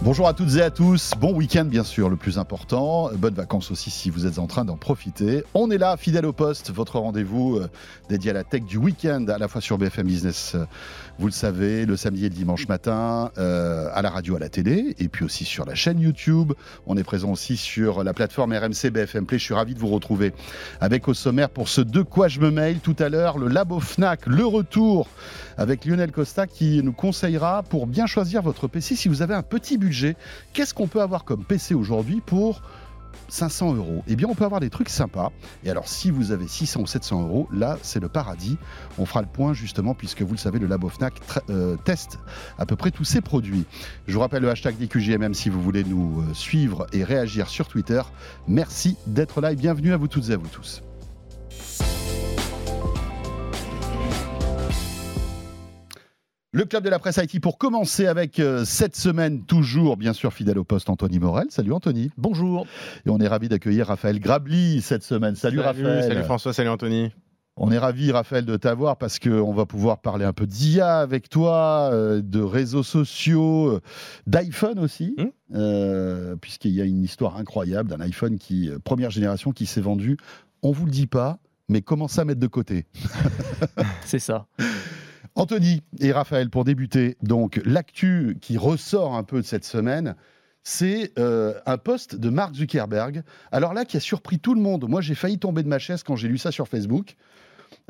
Bonjour à toutes et à tous, bon week-end bien sûr, le plus important, bonnes vacances aussi si vous êtes en train d'en profiter. On est là, fidèle au poste, votre rendez-vous euh, dédié à la tech du week-end, à la fois sur BFM Business, euh, vous le savez, le samedi et le dimanche matin, euh, à la radio, à la télé, et puis aussi sur la chaîne YouTube. On est présent aussi sur la plateforme RMC BFM Play. Je suis ravi de vous retrouver avec au sommaire pour ce De quoi je me mail tout à l'heure, le Labo Fnac, le retour avec Lionel Costa qui nous conseillera pour bien choisir votre PC si vous avez un petit budget. Qu'est-ce qu'on peut avoir comme PC aujourd'hui pour 500 euros, eh bien on peut avoir des trucs sympas. Et alors si vous avez 600 ou 700 euros, là c'est le paradis. On fera le point justement puisque vous le savez, le Labo Fnac euh, teste à peu près tous ses produits. Je vous rappelle le hashtag DQJMM si vous voulez nous euh, suivre et réagir sur Twitter. Merci d'être là et bienvenue à vous toutes et à vous tous. Le club de la presse IT pour commencer avec euh, cette semaine, toujours bien sûr fidèle au poste, Anthony Morel. Salut Anthony. Bonjour. Et on est ravi d'accueillir Raphaël Grabli cette semaine. Salut, Raphaël. Salut François, salut Anthony. On est ravi, Raphaël, de t'avoir parce qu'on va pouvoir parler un peu d'IA avec toi, euh, de réseaux sociaux, euh, d'iPhone aussi, hmm. puisqu'il y a une histoire incroyable d'un iPhone qui, première génération qui s'est vendu. On vous le dit pas, mais commence à mettre de côté? C'est ça. Anthony et Raphaël, pour débuter, donc l'actu qui ressort un peu de cette semaine, c'est euh, un post de Mark Zuckerberg. Alors là, qui a surpris tout le monde. Moi, j'ai failli tomber de ma chaise quand j'ai lu ça sur Facebook.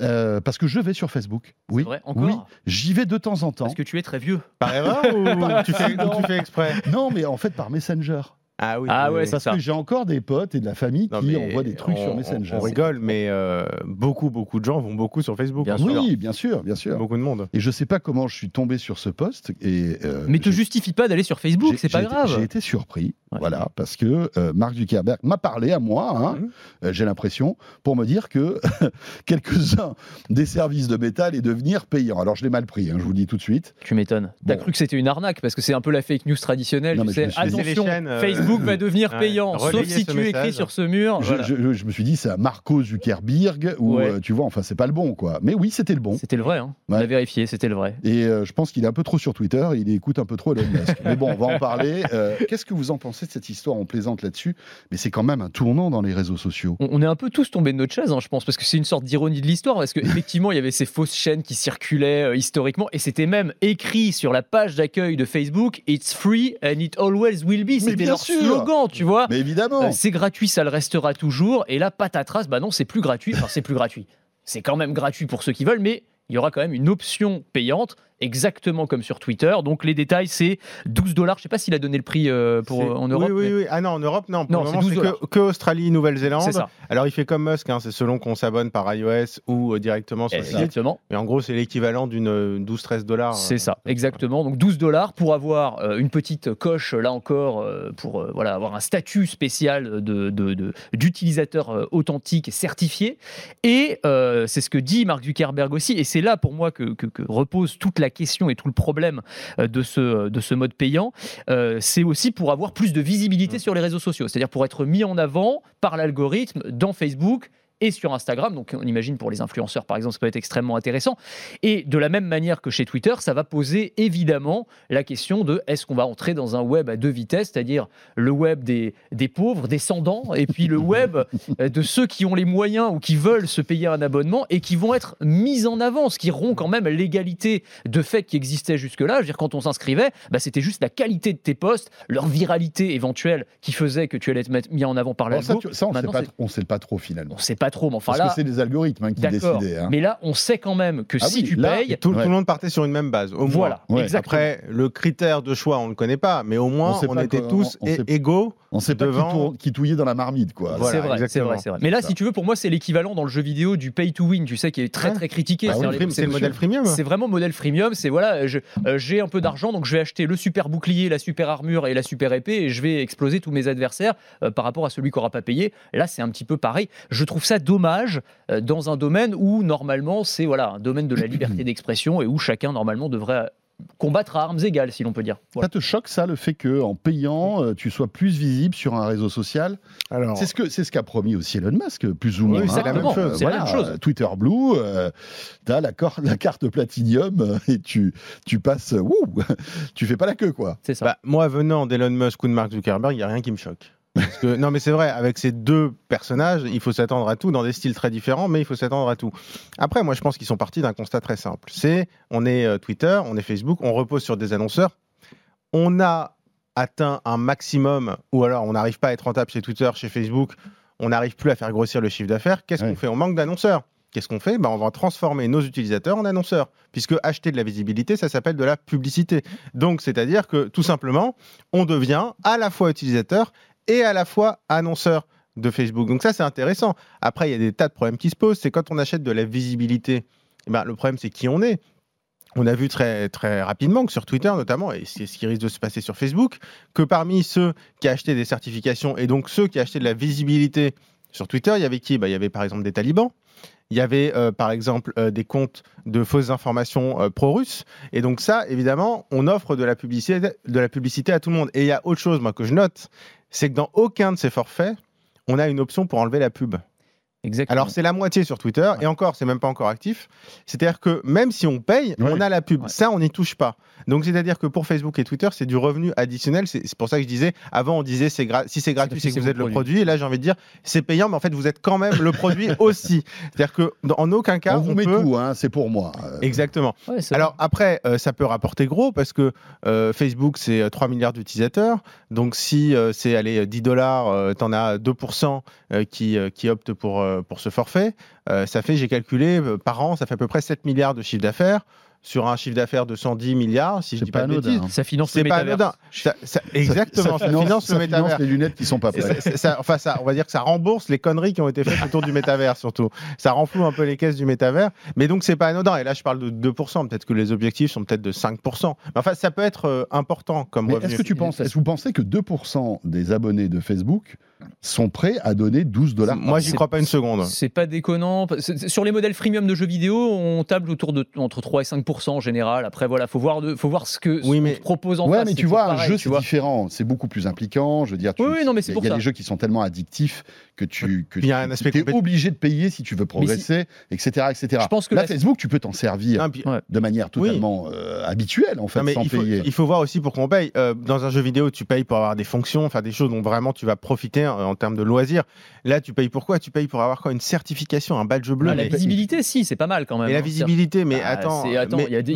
Euh, parce que je vais sur Facebook. Oui, vrai, encore? Oui, j'y vais de temps en temps. Parce que tu es très vieux. Par erreur ou tu fais, tu fais exprès? Non, mais en fait par Messenger. Ah oui. Ah ouais, parce que j'ai encore des potes et de la famille qui envoient des trucs sur Messenger. On, rigole, mais euh, beaucoup, beaucoup de gens vont beaucoup sur Facebook. Bien oui, bien sûr, bien sûr. Beaucoup de monde. Et je sais pas comment je suis tombé sur ce poste. Et euh, mais te justifie pas d'aller sur Facebook, c'est pas grave. J'ai été surpris, voilà, parce que euh, Mark Zuckerberg m'a parlé à moi. Hein, mmh. j'ai l'impression pour me dire que quelques-uns des services de métal est devenir payant. Alors je l'ai mal pris, hein, je vous le dis tout de suite. Tu m'étonnes. T'as cru que c'était une arnaque parce que c'est un peu la fake news traditionnelle. tu sais, attention, Facebook Facebook va devenir payant, sauf si tu écris sur ce mur. Je, me suis dit, c'est un Marco Zuckerberg, ou euh, tu vois, enfin, c'est pas le bon, quoi. Mais oui, c'était le bon. C'était le vrai, hein. on a vérifié, c'était le vrai. Et euh, je pense qu'il est un peu trop sur Twitter, il écoute un peu trop Elon Musk. mais bon, on va en parler. Euh, qu'est-ce que vous en pensez de cette histoire? On plaisante là-dessus, mais c'est quand même un tournant dans les réseaux sociaux. On, est un peu tous tombés de notre chaise, hein, je pense, parce que c'est une sorte d'ironie de l'histoire, parce qu'effectivement, il y avait ces fausses chaînes qui circulaient historiquement, et c'était même écrit sur la page d'accueil de Facebook It's free and it always will be. C'était leur slogan, tu vois. Mais évidemment. Euh, c'est gratuit, ça le restera toujours. Et là, patatras, bah non, c'est plus gratuit. Enfin, c'est plus gratuit. C'est quand même gratuit pour ceux qui veulent, mais il y aura quand même une option payante exactement comme sur Twitter. Donc les détails, c'est 12 dollars. Je ne sais pas s'il a donné le prix euh, pour, en Europe. Oui, oui, oui. Ah non, en Europe, non. Pour non, c'est que, que, Australie, Nouvelle-Zélande. Alors il fait comme Musk, hein, c'est selon qu'on s'abonne par iOS ou euh, directement sur le site. Mais en gros, c'est l'équivalent d'une 12-13 euh, dollars. C'est ça, exactement. Donc 12 dollars pour avoir une petite coche, là encore, pour voilà, avoir un statut spécial d'utilisateur de, de, authentique certifié. Et c'est ce que dit Mark Zuckerberg aussi. Et c'est là pour moi que, que, que repose toute la la question et tout le problème euh, de ce, de ce mode payant, euh, c'est aussi pour avoir plus de visibilité mmh. sur les réseaux sociaux, c'est-à-dire pour être mis en avant par l'algorithme dans Facebook et sur Instagram. Donc on imagine pour les influenceurs par exemple, ça peut être extrêmement intéressant. Et de la même manière que chez Twitter, ça va poser évidemment la question de est-ce qu'on va entrer dans un web à deux vitesses, c'est-à-dire le web des, des pauvres, descendants, et puis le web de ceux qui ont les moyens ou qui veulent se payer un abonnement et qui vont être mis en avant, ce qui rompt quand même l'égalité de fait qui existait jusque-là. Je veux dire, quand on s'inscrivait, bah, c'était juste la qualité de tes posts, leur viralité éventuelle qui faisait que tu allais être mis en avant par la ça, ça, on ne sait pas trop finalement. On sait pas trop, mais enfin Parce que c'est les algorithmes hein, qui décidaient. Hein. Mais là, on sait quand même que ah si tu payes. Tout, le monde partait sur une même base. Au voilà, moins. Après, le critère de choix, on ne le connaît pas, mais au moins, on, était tous égaux. On sait devant... pas qui, touillait dans la marmite, quoi. c'est vrai, c'est vrai, vrai, Mais là, si tu veux, pour moi, c'est l'équivalent dans le jeu vidéo du pay to win, tu sais, qui est très très critiqué. Bah c'est le modèle freemium. C'est vraiment modèle freemium. C'est voilà, euh, j'ai un peu d'argent, donc je vais acheter le super bouclier, la super armure et la super épée, et je vais exploser tous mes adversaires euh, par rapport à celui qui n'aura pas payé. Là, c'est un petit peu pareil. Je trouve ça dommage euh, dans un domaine où normalement c'est voilà un domaine de la liberté d'expression et où chacun normalement devrait combattre à armes égales, si l'on peut dire. Ça te choque ça, le fait que en payant, euh, tu sois plus visible sur un réseau social? Alors, c'est ce que c'est ce qu'a promis aussi Elon Musk, plus ou moins. Oui, c'est la, même chose. la même chose. Twitter Blue, euh, tu as la, la, carte Platinium euh, et tu tu passes, wouh, tu fais pas la queue quoi. C'est ça. Bah, moi, venant d'Elon Musk ou de Mark Zuckerberg, il y a rien qui me choque. Non, mais c'est vrai, avec ces deux personnages, il faut s'attendre à tout dans des styles très différents, mais il faut s'attendre à tout. Après, moi, je pense qu'ils sont partis d'un constat très simple. C'est, on est euh, Twitter, on est Facebook, on repose sur des annonceurs. On a atteint un maximum, ou alors on n'arrive pas à être rentable chez Twitter, chez Facebook, on n'arrive plus à faire grossir le chiffre d'affaires. Qu'est-ce qu'on fait? On manque d'annonceurs. Qu'est-ce qu'on fait? Ben, On va transformer nos utilisateurs en annonceurs, puisque acheter de la visibilité, ça s'appelle de la publicité. Donc, c'est-à-dire que tout simplement, on devient à la fois utilisateur et à la fois annonceur de Facebook. Donc ça, c'est intéressant. Après, il y a des tas de problèmes qui se posent. C'est quand on achète de la visibilité, eh ben, le problème, c'est qui on est. On a vu très, très rapidement que sur Twitter notamment, et c'est ce qui risque de se passer sur Facebook, que parmi ceux qui achetaient des certifications et donc ceux qui achetaient de la visibilité sur Twitter, il y avait qui? Bah, Il y avait par exemple des talibans, il y avait euh, par exemple euh, des comptes de fausses informations euh, pro-russes. Et donc ça, évidemment, on offre de la, publicité, de la publicité à tout le monde. Et il y a autre chose moi, que je note, c'est que dans aucun de ces forfaits, on a une option pour enlever la pub. Alors c'est la moitié sur Twitter et encore c'est même pas encore actif. C'est-à-dire que même si on paye, on a la pub. Ça on n'y touche pas. Donc c'est-à-dire que pour Facebook et Twitter c'est du revenu additionnel. C'est pour ça que je disais avant on disait c'est si c'est gratuit c'est que vous êtes le produit. et là j'ai envie de dire c'est payant mais en fait vous êtes quand même le produit aussi. C'est-à-dire que en aucun cas on vous met tout hein, c'est pour moi. Euh. Exactement. Alors après euh, ça peut rapporter gros parce que euh, Facebook c'est 3 milliards d'utilisateurs. Donc si c'est allez 10 dollars, tu en as 2% qui qui optent pour euh, pour ce forfait. Euh, ça fait, j'ai calculé, euh, par an, ça fait à peu près 7 milliards de chiffre d'affaires sur un chiffre d'affaires de 110 milliards, si je dis pas, de bêtises. Ça finance le métavers. exactement, ça, finance, le métavers. les lunettes qui sont pas prêtes. enfin, ça, on va dire que ça rembourse les conneries qui ont été faites autour du métavers, surtout. Ça renfloue un peu les caisses du métavers. Mais donc, c'est pas anodin. Et là, je parle de 2%. Peut-être que les objectifs sont peut-être de 5%. Mais enfin, ça peut être important comme Est-ce que tu penses, est-ce que vous pensez que 2% des abonnés de Facebook sont prêts à donner 12 dollars. Moi, j'y crois pas une seconde. C'est pas déconnant. Sur les modèles freemium de jeux vidéo, on table autour de entre 3 et 5% en général. Après, voilà, faut voir, de, faut voir ce que oui, mais, propose en ouais, mais tu vois, un jeu c'est différent. C'est beaucoup plus impliquant. Je veux dire, oui, non, mais c'est Il y a des jeux qui sont tellement addictifs que tu que tu, es obligé de payer si tu veux progresser, etc., etc. Je pense que Là, Facebook, tu peux t'en servir de manière totalement euh, habituelle en fait, sans il faut, payer. Il faut voir aussi pour qu'on paye. Euh, dans un jeu vidéo, tu payes pour avoir des fonctions, faire des choses dont vraiment tu vas profiter en termes de loisirs. Là, tu payes pourquoi Tu payes pour avoir quoi? Une certification, un badge bleu. Ah, la visibilité, si, c'est pas mal quand même. Et la hein, visibilité, mais ah, attends. il y,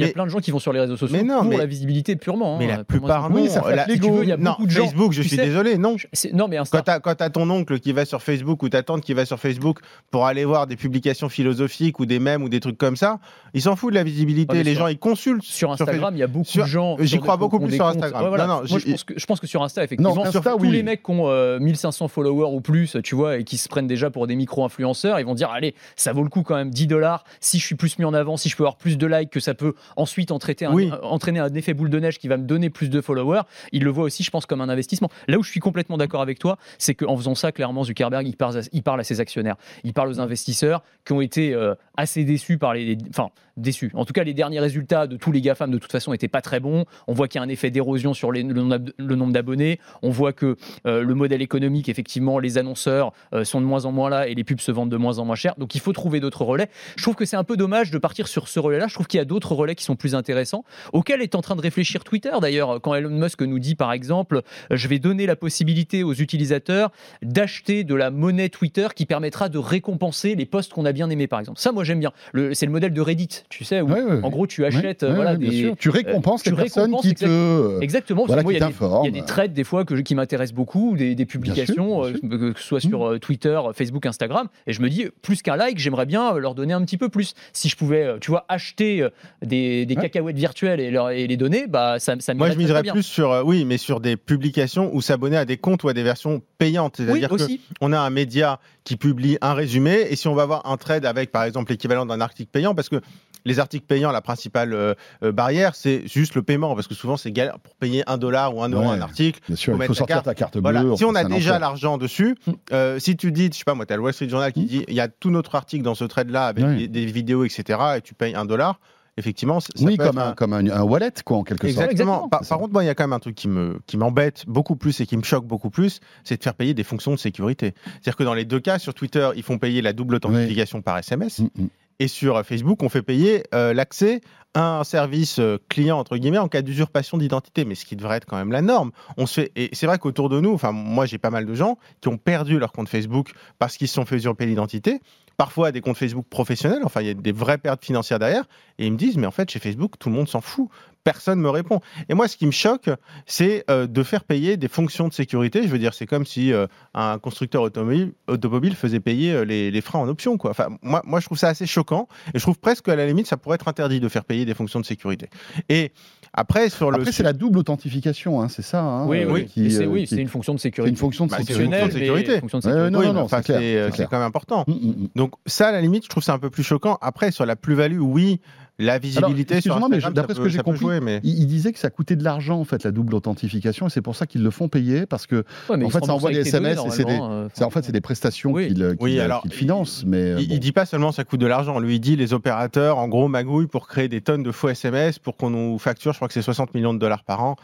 a plein de gens qui vont sur les réseaux sociaux pour la visibilité purement. Mais hein, la plupart non. Ça fait il y a beaucoup de gens. Facebook, je suis désolé, non. Non, mais Quand tu as ton oncle qui va sur Facebook ou ta tante qui va sur Facebook pour aller voir des publications philosophiques ou des mèmes ou des trucs comme ça, ils s'en foutent de la visibilité. Les gens, ils consultent. Sur Instagram, il y a beaucoup de gens. J'y crois beaucoup plus sur Instagram. je pense que sur Insta, effectivement, tous les mecs qui ont 1500 euh, followers ou plus, tu vois, et qui se prennent déjà pour des micro-influenceurs, ils vont dire allez, ça vaut le coup quand même 10 dollars. Si je suis plus mis en avant, si je peux avoir plus de likes, que ça peut ensuite entraîner un, entraîner un effet boule de neige qui va me donner plus de followers, ils le voient aussi, je pense, comme un investissement. Là où je suis complètement d'accord avec toi, c'est qu'en faisant ça, clairement, Zuckerberg, il parle, à, il parle à ses actionnaires, il parle aux investisseurs qui ont été euh, assez déçus par les, enfin déçus. En tout cas, les derniers résultats de tous les GAFAM de toute façon n'étaient pas très bons. On voit qu'il y a un effet d'érosion sur le, nombre d'abonnés. On voit que euh, le modèle économique, effectivement, les annonceurs euh, sont de moins en moins là et les pubs se vendent de moins en moins cher. Donc il faut trouver d'autres relais. Je trouve que c'est un peu dommage de partir sur ce relais-là. Je trouve qu'il y a d'autres relais qui sont plus intéressants, auxquels est en train de réfléchir Twitter d'ailleurs. Quand Elon Musk nous dit par exemple, je vais donner la possibilité aux utilisateurs d'acheter de la monnaie Twitter qui permettra de récompenser les posts qu'on a bien aimés par exemple. Ça, moi j'aime bien. C'est le modèle de Reddit, tu sais, où en gros tu achètes, voilà, des, tu récompenses les personnes qui te, exactement. il, y a des, trades des fois que, qui m'intéressent beaucoup, des, publications, euh, que ce soit sur mmh. euh, Twitter, Facebook, Instagram, et je me dis plus qu'un like, j'aimerais bien leur donner un petit peu plus. Si je pouvais, euh, tu vois, acheter des, cacahuètes virtuelles et, leur, et les donner, bah ça, ça Moi je miserais plus sur, oui, mais sur des publications ou s'abonner à des comptes ou à des versions payantes. C'est-à-dire qu'on a un média qui publie un résumé et si on va avoir un trade avec par exemple l'équivalent d'un article payant, parce que les articles payants, la principale euh, euh, barrière, c'est juste le paiement, parce que souvent c'est galère pour payer un dollar ou un euro un article. Bien sûr, il faut sortir ta carte bleue. Si on a déjà l'argent dessus, mm. euh, si tu dis, je sais pas moi, tu as le Wall Street Journal qui mm. dit, il y a tout notre article dans ce trade-là avec des, vidéos, etc., et tu payes un dollar, effectivement, ça oui, peut comme, être un, comme un, un wallet, quoi, en quelque sorte. Exactement. Exactement. Par, contre, moi, il y a quand même un truc qui me qui m'embête beaucoup plus et qui me choque beaucoup plus, c'est de faire payer des fonctions de sécurité. C'est-à-dire que dans les deux cas, sur Twitter, ils font payer la double authentification par SMS, Mm, et sur euh, Facebook, on fait payer euh, l'accès à un service euh, client entre guillemets en cas d'usurpation d'identité, mais ce qui devrait être quand même la norme. On se et c'est vrai qu'autour de nous, enfin moi j'ai pas mal de gens qui ont perdu leur compte Facebook parce qu'ils se sont fait usurper l'identité. Parfois des comptes Facebook professionnels, enfin il y a des vraies pertes financières derrière, et ils me disent mais en fait chez Facebook tout le monde s'en fout, personne me répond. Et moi ce qui me choque, c'est euh, de faire payer des fonctions de sécurité. Je veux dire c'est comme si euh, un constructeur automobile, automobile faisait payer euh, les, les freins en option quoi. Enfin moi moi je trouve ça assez choquant et je trouve presque à la limite ça pourrait être interdit de faire payer des fonctions de sécurité. Et après sur le Après, c'est la double authentification, hein, c'est ça. hein, Oui, euh, oui, qui, c'est euh, oui, qui- c'est une fonction de c'est sécurité. une fonction de Bah, c'est une sécurité. fonction de mais sécurité. fonction de Ouais, sécurité. non, Oui, non, mais non, enfin, c'est clair, c'est c'est c'est clair. quand même important. Mm, mm, mm. Donc ça, à la limite, je trouve ça un peu plus choquant. Après, sur la plus-value, oui, la visibilité sur Instagram, d'après ce que j'ai compris, jouer, mais... Il, il disait que ça coûtait de l'argent en fait la double authentification et c'est pour ça qu'ils le font payer parce que Ouais, mais En fait, ça envoie des SMS et c'est euh, en fait c'est des prestations Oui. qu'ils Oui, financent mais euh, Il, bon. il dit pas seulement ça coûte de l'argent. Lui, il dit les opérateurs, en gros, magouillent pour créer des tonnes de faux SMS pour qu'on nous facture. Je crois que c'est 60 millions de dollars par an.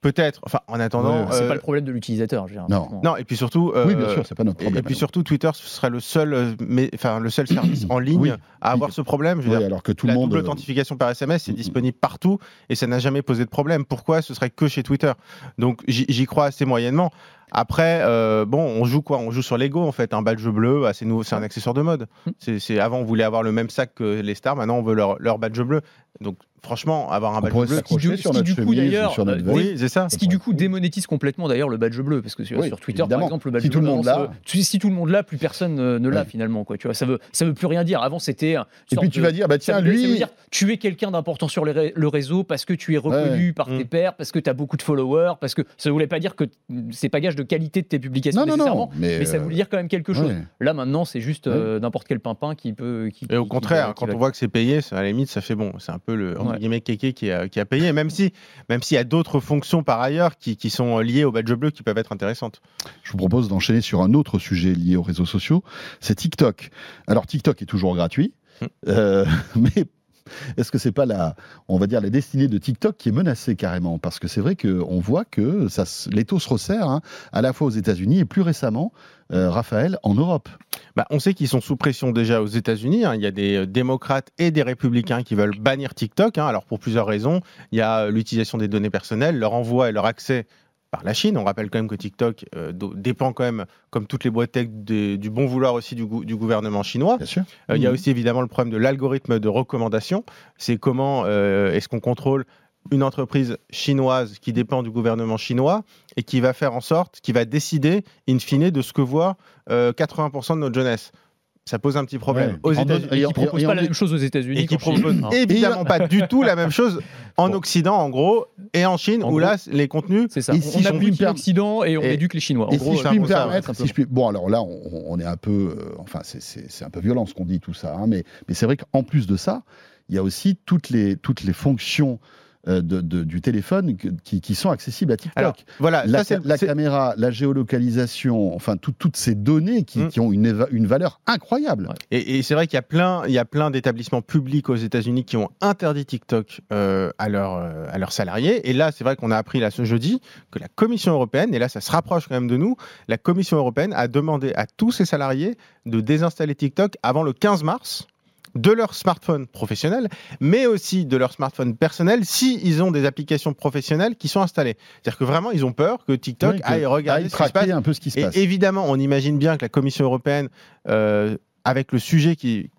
Peut-être. Enfin, en attendant. Ouais, C'est euh, pas le problème de l'utilisateur. je veux dire, Non. Non, et puis surtout. oui euh, bien sûr c'est pas notre problème. et puis surtout, Twitter ce serait le seul, euh, mais, enfin, le seul service en ligne Oui. à avoir ce problème. Je veux Oui, dire, alors que tout le monde double euh, authentification par SMS est Mm, mm. disponible partout et ça n'a jamais posé de problème. Pourquoi ce serait que chez Twitter? Donc j'y crois assez moyennement. Après, euh, bon, on joue quoi? On joue sur l'ego en fait. Un badge bleu, ah, c'est nouveau, c'est un accessoire de mode. Mm. C'est c'est- avant on voulait avoir le même sac que les stars, maintenant on veut leur, leur badge bleu. Donc franchement, avoir un badge bleu, Ce qui, sur du coup, d'ailleurs, sur notre euh, oui, c'est ça. Ce qui du coup démonétise complètement d'ailleurs le badge bleu parce que sur, Oui, sur Twitter évidemment. par exemple le badge Si tout bleu le monde l'a. ça- si, tout le monde l'a plus personne euh, ne l'a finalement quoi tu vois ça veut ça veut plus rien dire avant c'était et puis tu de- vas dire bah tiens ça lui dire tu es quelqu'un d'important sur le réseau parce que tu es reconnu par tes Mm. pairs parce que tu as beaucoup de followers parce que ça voulait pas dire que c'est pas gage de qualité de tes publications non non nécessairement non mais mais ça euh, voulait dire quand même quelque chose là maintenant c'est juste euh, n'importe quel pimpin qui peut Et au contraire, quand on voit que c'est payé, ça, à la limite, ça fait bon. C'est un peu le entre Ouais. guillemets kéké qui a, qui a payé, même si, même s'il y a d'autres fonctions par ailleurs qui, qui sont liées au badge bleu qui peuvent être intéressantes. Je vous propose d'enchaîner sur un autre sujet lié aux réseaux sociaux, c'est TikTok. Alors TikTok est toujours gratuit, Hmm. euh, mais est-ce que c'est pas la, on va dire la destinée de TikTok qui est menacée carrément? Parce que c'est vrai qu'on voit que se- l'étau se resserre, hein, à la fois aux États-Unis et plus récemment, euh, Raphaël, en Europe. Bah, on sait qu'ils sont sous pression déjà aux États-Unis. hein. Il y a des euh, démocrates et des républicains qui veulent bannir TikTok. hein. Alors pour plusieurs raisons, il y a euh, l'utilisation des données personnelles, leur envoi et leur accès par la Chine. On rappelle quand même que TikTok euh, dépend quand même, comme toutes les boîtes tech, des- du bon vouloir aussi du, gou- du gouvernement chinois. Bien sûr. Euh, Il y a Mhm. aussi évidemment le problème de l'algorithme de recommandation. C'est comment euh, est-ce qu'on contrôle une entreprise chinoise qui dépend du gouvernement chinois et qui va faire en sorte, qui va décider in fine de ce que voit euh, 80% de notre jeunesse. Ça pose un petit problème. Ouais. Aux États-Unis et qui en- propose et en- pas la même chose aux États-Unis et qui qu'en Chine. propose Hein. évidemment pas du tout la même chose en. Occident, en gros, et en Chine, En où gros, là, les contenus. C'est ça. Et si on applique l'Occident et on Et- éduque les Chinois. En gros, si je euh, puis me permettre, si simplement. je puis- bon alors là on, on est un peu, euh, enfin c'est- un peu violent ce qu'on dit tout ça, hein, mais, mais c'est vrai qu'en plus de ça, il y a aussi toutes les, toutes les fonctions euh, de- de- du téléphone qui, qui sont accessibles à TikTok. Alors, voilà, la, ça, caméra, la géolocalisation, enfin tout- toutes ces données qui, Mm. qui ont une, une valeur incroyable. Et, et c'est vrai qu'il y a plein, il y a plein d'établissements publics aux États-Unis qui ont interdit TikTok euh, à, leurs, euh, à leurs salariés. Et là, c'est vrai qu'on a appris là ce jeudi que la Commission européenne, et là ça se rapproche quand même de nous, la Commission européenne a demandé à tous ses salariés de désinstaller TikTok avant le 15 mars de leur smartphone professionnel, mais aussi de leur smartphone personnel si ils ont des applications professionnelles qui sont installées. C'est-à-dire que vraiment, ils ont peur que TikTok que- aille regarder aille ce qui se passe un peu ce qui se et passe. évidemment, on imagine bien que la Commission européenne, euh, avec le sujet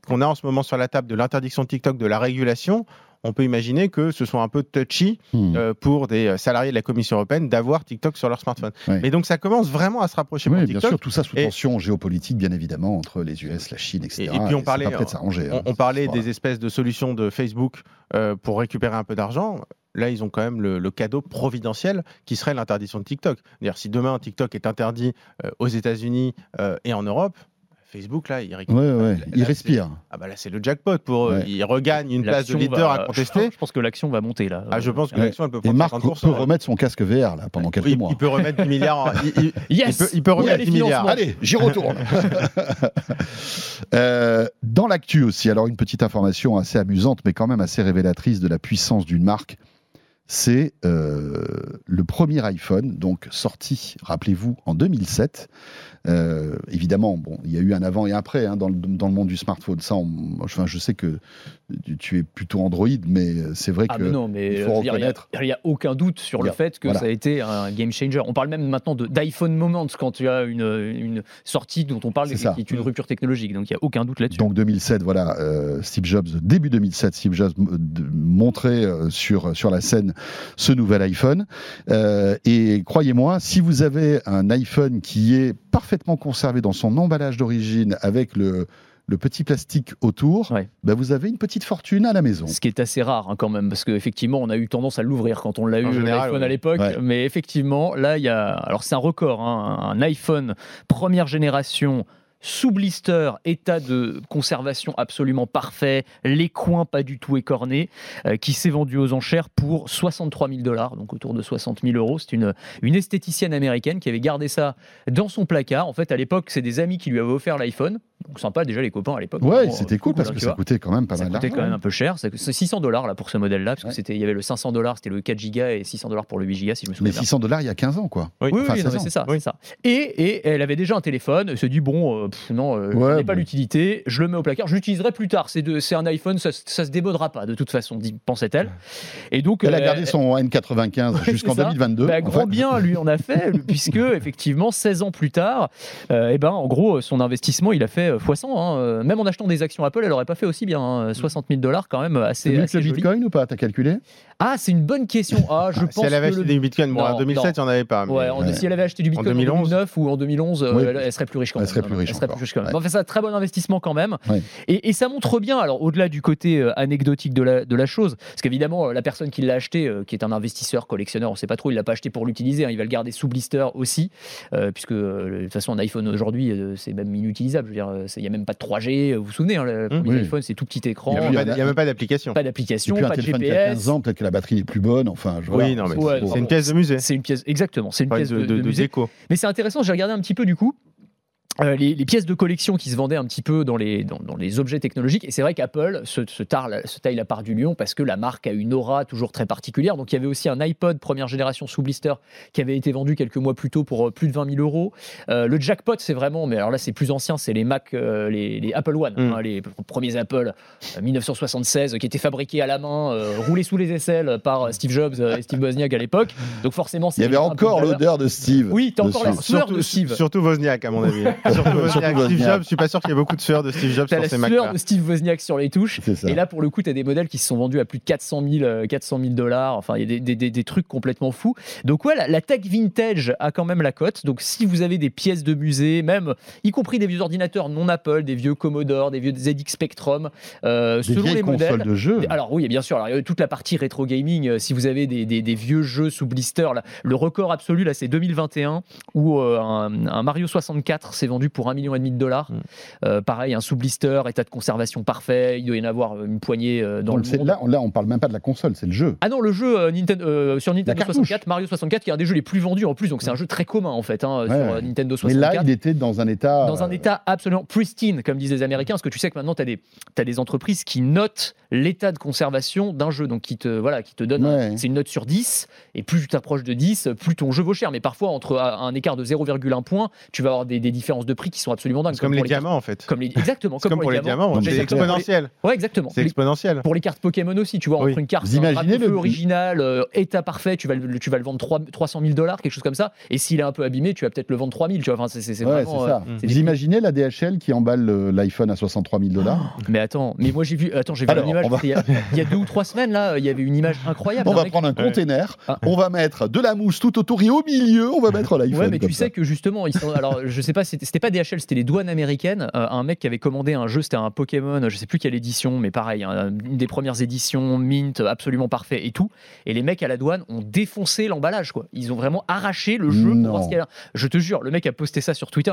qu'on a en ce moment sur la table de l'interdiction de TikTok, de la régulation, on peut imaginer que ce soit un peu touchy Hmm. euh, pour des euh, salariés de la Commission européenne d'avoir TikTok sur leur smartphone. Ouais. Mais donc ça commence vraiment à se rapprocher Oui, bien TikTok. sûr, tout ça sous Et- tension géopolitique, bien évidemment, entre les US, la Chine, etc. Et- et puis on parlait- pas prêt de s'arranger. On, hein. on parlait Voilà. des espèces de solutions de Facebook euh, pour récupérer un peu d'argent. Là, ils ont quand même le, le cadeau providentiel qui serait l'interdiction de TikTok. C'est-à-dire, si demain TikTok est interdit euh, aux États-Unis euh, et en Europe, Facebook, là, il récupère. Ouais, ouais, Là, il c'est- respire. Ah bah là, c'est le jackpot pour eux. Ouais. Ils regagnent une place de leader va- à contester. Je pense que l'action va monter là. Ah, je pense que Ouais. l'action, elle peut Et Marc 50%. peut remettre son casque VR là pendant quelques il, mois. il peut remettre 10 milliards. en- il, Yes peut, il peut remettre allez, 10 milliards. Allez, j'y retourne. Euh, dans l'actu aussi, alors une petite information assez amusante, mais quand même assez révélatrice de la puissance d'une marque. C'est euh, le premier iPhone, donc sorti, rappelez-vous, en 2007. Euh, évidemment, bon, il y a eu un avant et après hein, dans, le, dans le monde du smartphone. Ça, on- enfin, je sais que tu- es plutôt Android, mais c'est vrai Ah que mais non, mais il euh, faut reconnaître. il n'y a, aucun doute sur le fait que voilà. ça a été un game changer. On parle même maintenant d'iPhone Moment quand tu as une, une sortie dont on parle qui est une rupture technologique. Donc il n'y a aucun doute là-dessus. Donc 2007, voilà, euh, Steve Jobs, début 2007, Steve Jobs montrait euh, sur, sur la scène ce nouvel iPhone. Euh, et croyez-moi, si vous avez un iPhone qui est parfaitement conservé dans son emballage d'origine avec le, le petit plastique autour, Ouais. bah, vous avez une petite fortune à la maison. Ce qui est assez rare hein, quand même, parce qu'effectivement, on a eu tendance à l'ouvrir quand on l'a eu l'iPhone oui. à l'époque. Ouais. Mais effectivement, là, il y a. Alors, c'est un record, hein, un iPhone première génération. Sous blister, état de conservation absolument parfait, les coins pas du tout écornés, euh, qui s'est vendu aux enchères pour 63 000 dollars, donc autour de 60 000 euros. C'est une, une esthéticienne américaine qui avait gardé ça dans son placard. En fait, à l'époque, c'est des amis qui lui avaient offert l'iPhone. Donc sympa déjà les copains à l'époque. Ouais, c'était cool parce que ça vois. coûtait quand même pas ça mal coûtait quand même un peu cher. C'est c'est 600 dollars là pour ce modèle-là, parce que Ouais. c'était, il y avait le 500 dollars, c'était le 4 Go et 600 dollars pour le 8 Go si je me souviens Mais bien. 600 dollars il y a 15 ans, quoi. Oui. Oui, Enfin, oui, non, 16 mais ans. c'est ça, Oui. c'est ça. Et, et elle avait déjà un téléphone. Elle se dit bon, euh, pff, non, euh, Ouais, je n'ai pas bon. l'utilité. Je le mets au placard. Je l'utiliserai plus tard. C'est, de- c'est un iPhone, ça, ça se démodera pas de toute façon, dit- pensait-elle. Et donc Elle a euh, gardé son N95 Ouais, jusqu'en c'est ça. 2022. bah, grand fait. bien lui en a fait, puisque effectivement 16 ans plus tard, euh, eh ben en gros son investissement il a fait euh, fois 100. hein. Euh, Même en achetant des actions Apple, elle aurait pas fait aussi bien. hein. 60 000 dollars quand même C'est assez, mieux que assez le joli. Bitcoin ou pas? T'as calculé? Ah c'est une bonne question. Ah je Ah, pense si elle avait que acheté le- des bitcoins, bon, Non, en 2007, il n'y en avait pas. mais- Ouais, en- Ouais. si elle avait acheté du Bitcoin en 2011. 2009 ou en 2011, euh, Oui. elle, elle serait plus riche quand Elle même. serait plus riche Elle serait plus riche quand même. Ouais. Bon, Enfin, c'est un très bon investissement quand même. Ouais. Et, et ça montre bien, alors au-delà du côté euh, anecdotique de la, de la chose, parce qu'évidemment, euh, la personne qui l'a acheté, euh, qui est un investisseur, collectionneur, on sait pas trop, il l'a pas acheté pour l'utiliser, hein, il va le garder sous blister aussi, euh, puisque euh, de toute façon, un iPhone aujourd'hui, euh, c'est même inutilisable. Je veux dire, c'est- il n'y a même pas de 3G. Vous vous souvenez, hein, le premier oui. iPhone, c'est tout petit écran, Il a n'y a, même pas d'application. pas d'application, pas de a 15 GPS. ans, peut-être que la batterie n'est plus bonne. Enfin, je- Oui, voilà. Ouais, c'est- une pièce de musée. C'est une pièce, exactement, c'est une pièce de, de, de- de de musée. déco. Mais c'est intéressant, j'ai regardé un petit peu du coup. Euh, les, les pièces de collection qui se vendaient un petit peu dans les, dans, dans les objets technologiques. Et c'est vrai qu'Apple se, se, tarle- se taille la part du lion parce que la marque a une aura toujours très particulière. Donc il y avait aussi un iPod première génération sous blister qui avait été vendu quelques mois plus tôt pour euh, plus de 20 000 euros. Euh, le jackpot, c'est vraiment, mais alors là c'est plus ancien, c'est les Mac, euh, les, les Apple One, Mm. hein, les premiers Apple euh, 1976 qui étaient fabriqués à la main, euh, roulés sous les aisselles par Steve Jobs et Steve Wozniak à l'époque. Donc forcément, Il y avait encore l'odeur de Steve. Oui, t'as encore la sueur Surtout, de Steve. surtout Wozniak, à mon avis. surtout Wozniak. Steve. Jobs, je suis pas sûr qu'il y ait beaucoup de sueur de Steve Jobs sur la ces sueur Macs-là. de Steve Wozniak sur les touches. Et là, pour le coup, tu as des modèles qui se sont vendus à plus de 400 000, euh, 400 000 dollars. Enfin, il y a des, des- des- des trucs complètement fous. Donc, ouais, la, la tech vintage a quand même la cote. Donc, si vous avez des pièces de musée, même y compris des vieux ordinateurs non Apple, des vieux Commodore, des vieux ZX Spectrum, euh, Des selon les consoles modèles. de jeux. Alors oui, bien sûr. Alors, il y a toute la partie rétro gaming. euh, si vous avez des, des- des vieux jeux sous blister, là, le record absolu là, c'est 2021 où euh, un, un Mario 64 s'est vendu pour un million et demi de dollars. Mm. Euh, pareil, un sous blister, état de conservation parfait. Il doit y en avoir une poignée euh, dans Donc, le monde. là, on- là, on parle même pas de la console, c'est le jeu. Ah non, le jeu euh, Ninten- euh, sur Nintendo cartouche. 64, Mario 64, qui est un des jeux les plus vendus en plus. Donc c'est un jeu très commun en fait hein, sur Ouais. euh, Nintendo Mais 64 là, il était dans un état. dans un euh, état absolument pristine, comme disent les Américains, parce que tu sais que maintenant, tu as, as des entreprises qui notent l'état de conservation d'un jeu, donc qui te, voilà, qui te Ouais. c'est une note sur 10, et plus tu t'approches de 10, plus ton jeu vaut cher. Mais parfois, entre un un écart de 0,1 point, tu vas avoir des, des différences de prix qui sont absolument dingues. Comme les diamants, en fait. Comme les, exactement, comme pour les diamants, Non, mais c'est exponentiel. Ouais, exactement. C'est Les- exponentiel. pour les cartes Pokémon aussi, tu vois, Oui. entre une carte, Vous un imaginez le- original, euh, état parfait, tu vas, le, tu vas le vendre 3, 300 000 dollars, quelque chose comme ça. Et s'il est un peu abîmé, tu vas peut-être le vendre 3 000, tu vois. Enfin, c'est, c'est- c'est Ouais, vraiment, ça. euh, Vous des- imaginez la DHL qui emballe le- l'iPhone à 63 000 dollars Mais attends, mais moi j'ai vu, attends, j'ai vu Alors, une image. va- Il, y a, il y a deux ou trois semaines là, il y avait une image incroyable. On va prendre un container, Ah. on va mettre de la mousse tout autour et au milieu, on va mettre l'iPhone. Ouais, mais tu sais que justement, ils sont. Alors, je sais pas, c'était c'était pas DHL, c'était les douanes américaines. Euh, un mec qui avait commandé un jeu, c'était un Pokémon, je sais plus quelle édition, mais pareil, hein, une des premières éditions, mint, absolument parfait et tout. Et les mecs à la douane ont défoncé l'emballage, quoi. Ils ont vraiment arraché le jeu Non. pour voir ce qu'il y a. Je te jure, le mec a posté ça sur Twitter.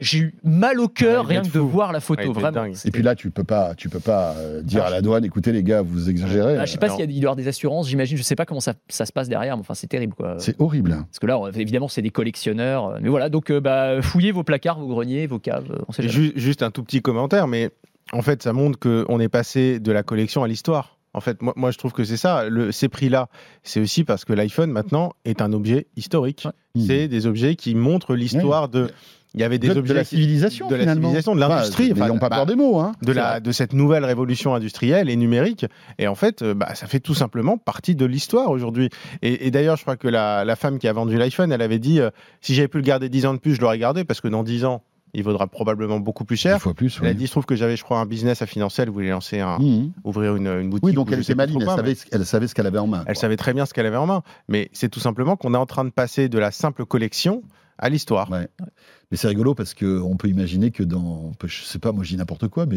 J'ai eu mal au cœur Ah, rien que de voir la photo, vraiment. Et puis là, tu peux pas, tu peux pas euh, dire Ah, à la douane, écoutez les gars, vous exagérez. Ah, je sais pas s'il y a- il doit y avoir des assurances, j'imagine. Je sais pas comment ça, ça se passe derrière, mais enfin, c'est terrible, quoi. C'est horrible. Parce que là, évidemment, c'est des collectionneurs. euh, Mais voilà, donc euh, bah, fouillez vos placards, vos greniers, vos caves. euh, On sait Juste un tout petit commentaire, mais en fait, ça montre qu'on est passé de la collection à l'histoire. En fait, moi, moi, je trouve que c'est ça. Le, ces prix-là, c'est aussi parce que l'iPhone, maintenant, est un objet historique. Ouais. C'est des objets qui montrent l'histoire de. Il y avait des de, de objets la qui- civilisation, de la finalement. civilisation, de l'industrie. Enfin, N'ayons pas bah, peur des mots. Hein. de, la, vrai. de cette nouvelle révolution industrielle et numérique. Et en fait, euh, bah, ça fait tout simplement partie de l'histoire aujourd'hui. Et, et d'ailleurs, je crois que la, la femme qui a vendu l'iPhone, elle avait dit euh, si j'avais pu le garder 10 ans de plus, je l'aurais gardé parce que dans 10 ans, il vaudra probablement beaucoup plus cher. fois plus. Elle a oui. dit il se trouve que j'avais, je crois, un business à financer. Elle voulait lancer un, Mhm. ouvrir une, une boutique. Oui, donc elle était trop elle savait, ce- elle savait ce qu'elle avait en main. Elle quoi. savait très bien ce qu'elle avait en main. Mais c'est tout simplement qu'on est en train de passer de la simple collection à l'histoire. Ouais. Mais c'est rigolo parce qu'on peut imaginer que dans, je sais pas, moi je dis n'importe quoi, mais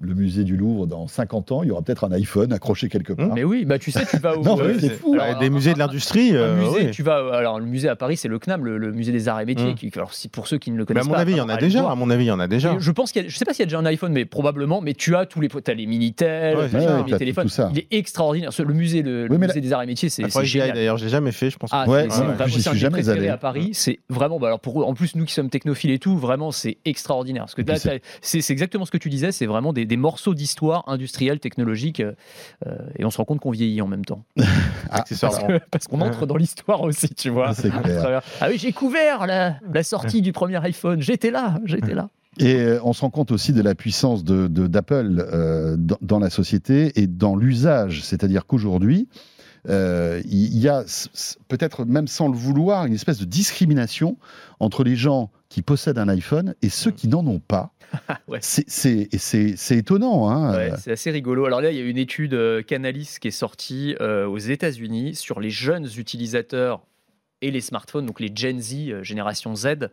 le musée du Louvre, dans 50 ans, il y aura peut-être un iPhone accroché quelque part. Mais oui, bah tu sais, tu vas au. Non, euh, mais c'est fou. Des musées de l'industrie. euh, musée, oui. tu vas, alors le musée à Paris, c'est le CNAM, le, le musée des arts et métiers. Mm. Qui, alors, si, pour ceux qui ne le Mais à connaissent mon pas, avis, il y en alors, a le déjà. voir. À mon avis, il y en a déjà. Je pense qu'il y a, je sais pas s'il y a déjà un iPhone, mais probablement. Mais tu as tous les, t'as les minitel, Ouais, les téléphones. tout ça. Il est extraordinaire. Ce- Le musée, le, le Oui, mais musée des arts et métiers, c'est d'ailleurs, j'ai jamais fait, je pense. Ah, que- Ouais, un suis jamais allé. à Paris. C'est vraiment, bah alors pour en plus nous qui sommes technophiles et tout, vraiment c'est extraordinaire. Parce que là, c'est- t'as- c'est c'est exactement ce que tu disais, c'est vraiment des, des morceaux d'histoire industrielle, technologique, euh, euh, et on se rend compte qu'on vieillit en même temps. Ah, Accessoirement. Parce que- Parce qu'on entre dans l'histoire aussi, tu vois. Clair. Ah oui, j'ai couvert la, la sortie du premier iPhone. J'étais là, j'étais là. Et euh, on se rend compte aussi de la puissance de, de- d'Apple euh, dans, dans la société et dans l'usage. C'est-à-dire qu'aujourd'hui, euh, il y a peut-être même sans le vouloir une espèce de discrimination entre les gens qui possèdent un iPhone et ceux qui n'en ont pas. Ouais. C'est, étonnant. Hein Ouais, c'est assez rigolo. Alors là, il y a une étude euh, Canalys qui est sortie euh, aux États-Unis sur les jeunes utilisateurs et les smartphones, donc les Gen Z, euh, génération Z,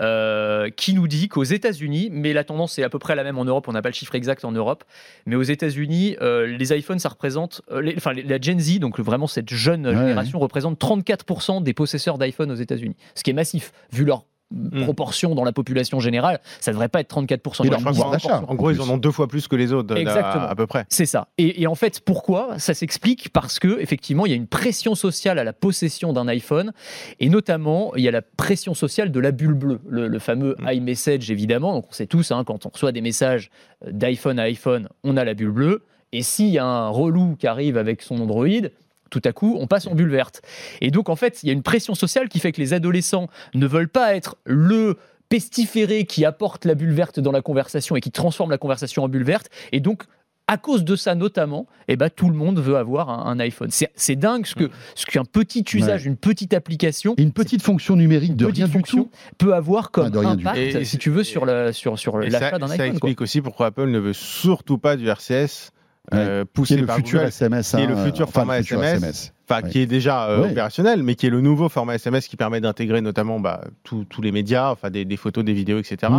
euh, qui nous dit qu'aux États-Unis, mais la tendance est à peu près la même en Europe, on n'a pas le chiffre exact en Europe, mais aux États-Unis, euh, les iPhones, ça représente, les- enfin la Gen Z, donc vraiment cette jeune Ouais, génération, représente 34% des possesseurs d'iPhone aux États-Unis, ce qui est massif vu leur Mm. proportion dans la population générale, ça devrait pas être 34%. Et Moi, leur. En gros, ils en ont deux fois plus que les autres, Exactement. à, à peu près. C'est ça. Et, et en fait, pourquoi Ça s'explique? Parce que effectivement, il y a une pression sociale à la possession d'un iPhone, et notamment, il y a la pression sociale de la bulle bleue, le, le fameux Mm. iMessage évidemment. Donc, on sait tous, hein, quand on reçoit des messages euh, d'iPhone à iPhone, on a la bulle bleue. Et s'il y a un relou qui arrive avec son Android, tout à coup, on passe en bulle verte. Et donc, en fait, il y a une pression sociale qui fait que les adolescents ne veulent pas être le pestiféré qui apporte la bulle verte dans la conversation et qui transforme la conversation en bulle verte. Et donc, à cause de ça notamment, eh ben, tout le monde veut avoir un, un iPhone. C'est dingue ce que ce qu'un petit usage, une petite application, Et une petite fonction numérique de rien du tout. peut avoir comme Ah, impact. Et- si tu veux, sur la- sur sur l'achat ça, d'un ça iPhone. quoi. explique aussi pourquoi Apple ne veut surtout pas du RCS euh, Qui est le par futur Google, SMS. qui est hein, le futur enfin, format futur SMS. enfin, qui est déjà euh, opérationnel, mais qui est le nouveau format SMS qui permet d'intégrer notamment bah, tous les médias, enfin des, des photos, des vidéos, etc.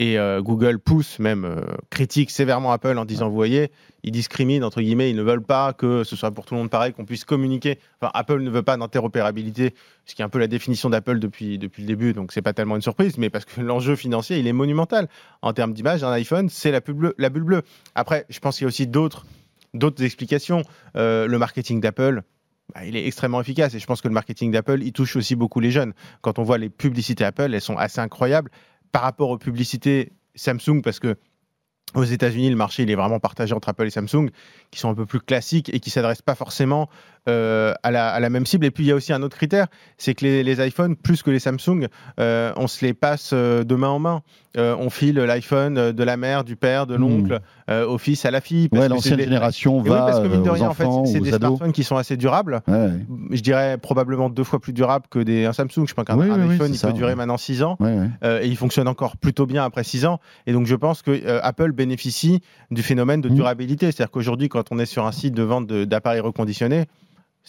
Et euh, Google pousse, même euh, critique sévèrement Apple en disant, vous voyez, ils discriminent, entre guillemets, ils ne veulent pas que ce soit pour tout le monde pareil, qu'on puisse communiquer. Enfin, Apple ne veut pas d'interopérabilité, ce qui est un peu la définition d'Apple depuis, depuis le début, donc c'est pas tellement une surprise, mais parce que l'enjeu financier, il est monumental. En termes d'image, un iPhone, c'est la, bulle bleue. Après, je pense qu'il y a aussi d'autres d'autres explications. Euh, le marketing d'Apple, bah, il est extrêmement efficace et je pense que le marketing d'Apple, il touche aussi beaucoup les jeunes. Quand on voit les publicités Apple, elles sont assez incroyables par rapport aux publicités Samsung parce que aux États-Unis, le marché est vraiment partagé entre Apple et Samsung, qui sont un peu plus classiques et qui s'adressent pas forcément euh, à, la, à la même cible. Et puis il y a aussi un autre critère, c'est que les, les iPhones, plus que les Samsung, euh, on se les passe euh, de main en main. Euh, on file l'iPhone de la mère, du père, de l'oncle, euh, au fils, à la fille. parce Ouais, l'ancienne des- génération Et oui, va parce que mine de aux rien, en fait, enfants, c'est des ados. smartphones qui sont assez durables. Ouais, ouais. Je dirais probablement deux fois plus durables que des un Samsung. Je pense qu'un Oui, oui, iPhone, il ça, peut durer maintenant 6 ans. Et il fonctionne encore plutôt bien après 6 ans. Et donc je pense que Apple bénéficie du phénomène de Mhm. durabilité. C'est-à-dire qu'aujourd'hui, quand on est sur un site de vente d'appareils reconditionnés,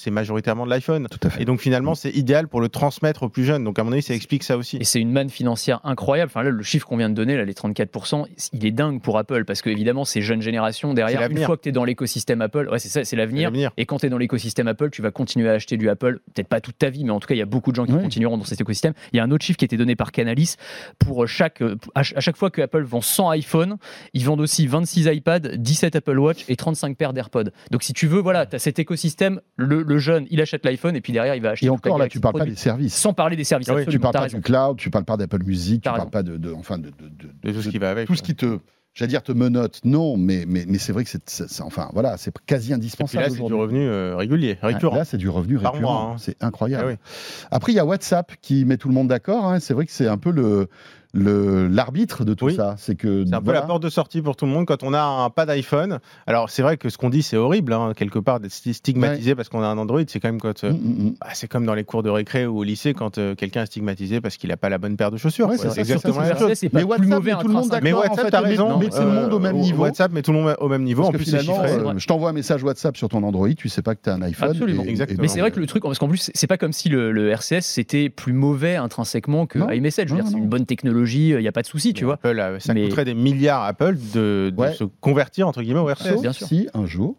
c'est majoritairement de l'iPhone. Et donc finalement, c'est idéal pour le transmettre aux plus jeunes. Donc à mon avis, ça explique ça aussi. Et c'est une manne financière incroyable. Enfin, là, le chiffre qu'on vient de donner, là, les 34%, il est dingue pour Apple parce que, évidemment, ces jeunes générations derrière, une fois que tu es dans l'écosystème Apple, ouais, c'est ça, c'est l'avenir. Et quand tu es dans l'écosystème Apple, tu vas continuer à acheter du Apple, peut-être pas toute ta vie, mais en tout cas, il y a beaucoup de gens qui Oui. continueront dans cet écosystème. Il y a un autre chiffre qui a été donné par Canalis. Pour chaque, euh, à ch- à chaque fois que Apple vend 100 iPhone, ils vendent aussi 26 iPad, 17 Apple Watch et 35 paires d'AirPods. Donc, si tu veux, voilà, tu as cet écosystème. Le, le jeune, il achète l'iPhone et puis derrière, il va acheter Et encore là, tu parles pas des services. Sans parler des services. Ah oui, Tu parles pas raison. du cloud, tu parles pas d'Apple Music, tu T'as parles raison. pas de, de- enfin de, de- de- De tout ce qui va avec. tout ce qui te, j'allais dire te menote. Non, mais mais, mais c'est vrai que c'est, enfin voilà, c'est quasi Et puis indispensable là, c'est du revenu euh, régulier, Ah, récurrent. Là, c'est du revenu Par récurrent. mois, hein. C'est incroyable. Ah oui. Après, il y a WhatsApp qui met tout le monde d'accord. hein. C'est vrai que c'est un peu le- l'arbitre de tout Oui. ça. C'est que C'est un peu la porte de sortie pour tout le monde quand on a un pas d'iPhone. Alors c'est vrai que ce qu'on dit c'est horrible, hein, quelque part d'être sti- stigmatisé parce qu'on a un Android. C'est quand même quand euh, Mm, mm, mm. bah, c'est comme dans les cours de récré ou au lycée quand euh, quelqu'un est stigmatisé parce qu'il n'a pas la bonne paire de chaussures. Ouais, c'est exactement ça, la c'est pas Mais plus WhatsApp, mauvais tout le monde. Mais en WhatsApp, fait, t'as raison. met tout le monde au même euh, niveau. WhatsApp tout le monde au même niveau. En plus, c'est finalement, chiffré. je t'envoie un message WhatsApp sur ton Android, tu sais pas que tu as un iPhone. Absolument. Mais c'est vrai que le truc, parce qu'en plus, c'est pas comme si le, RCS c'était plus mauvais intrinsèquement que iMessage. Je veux Non, dire, c'est une bonne technologie, il n'y a pas de souci, tu Mais vois. Apple, euh, ça Mais- coûterait des milliards à Apple de, de Ouais. se convertir entre guillemets au RCS. Sauf bien sûr. si un jour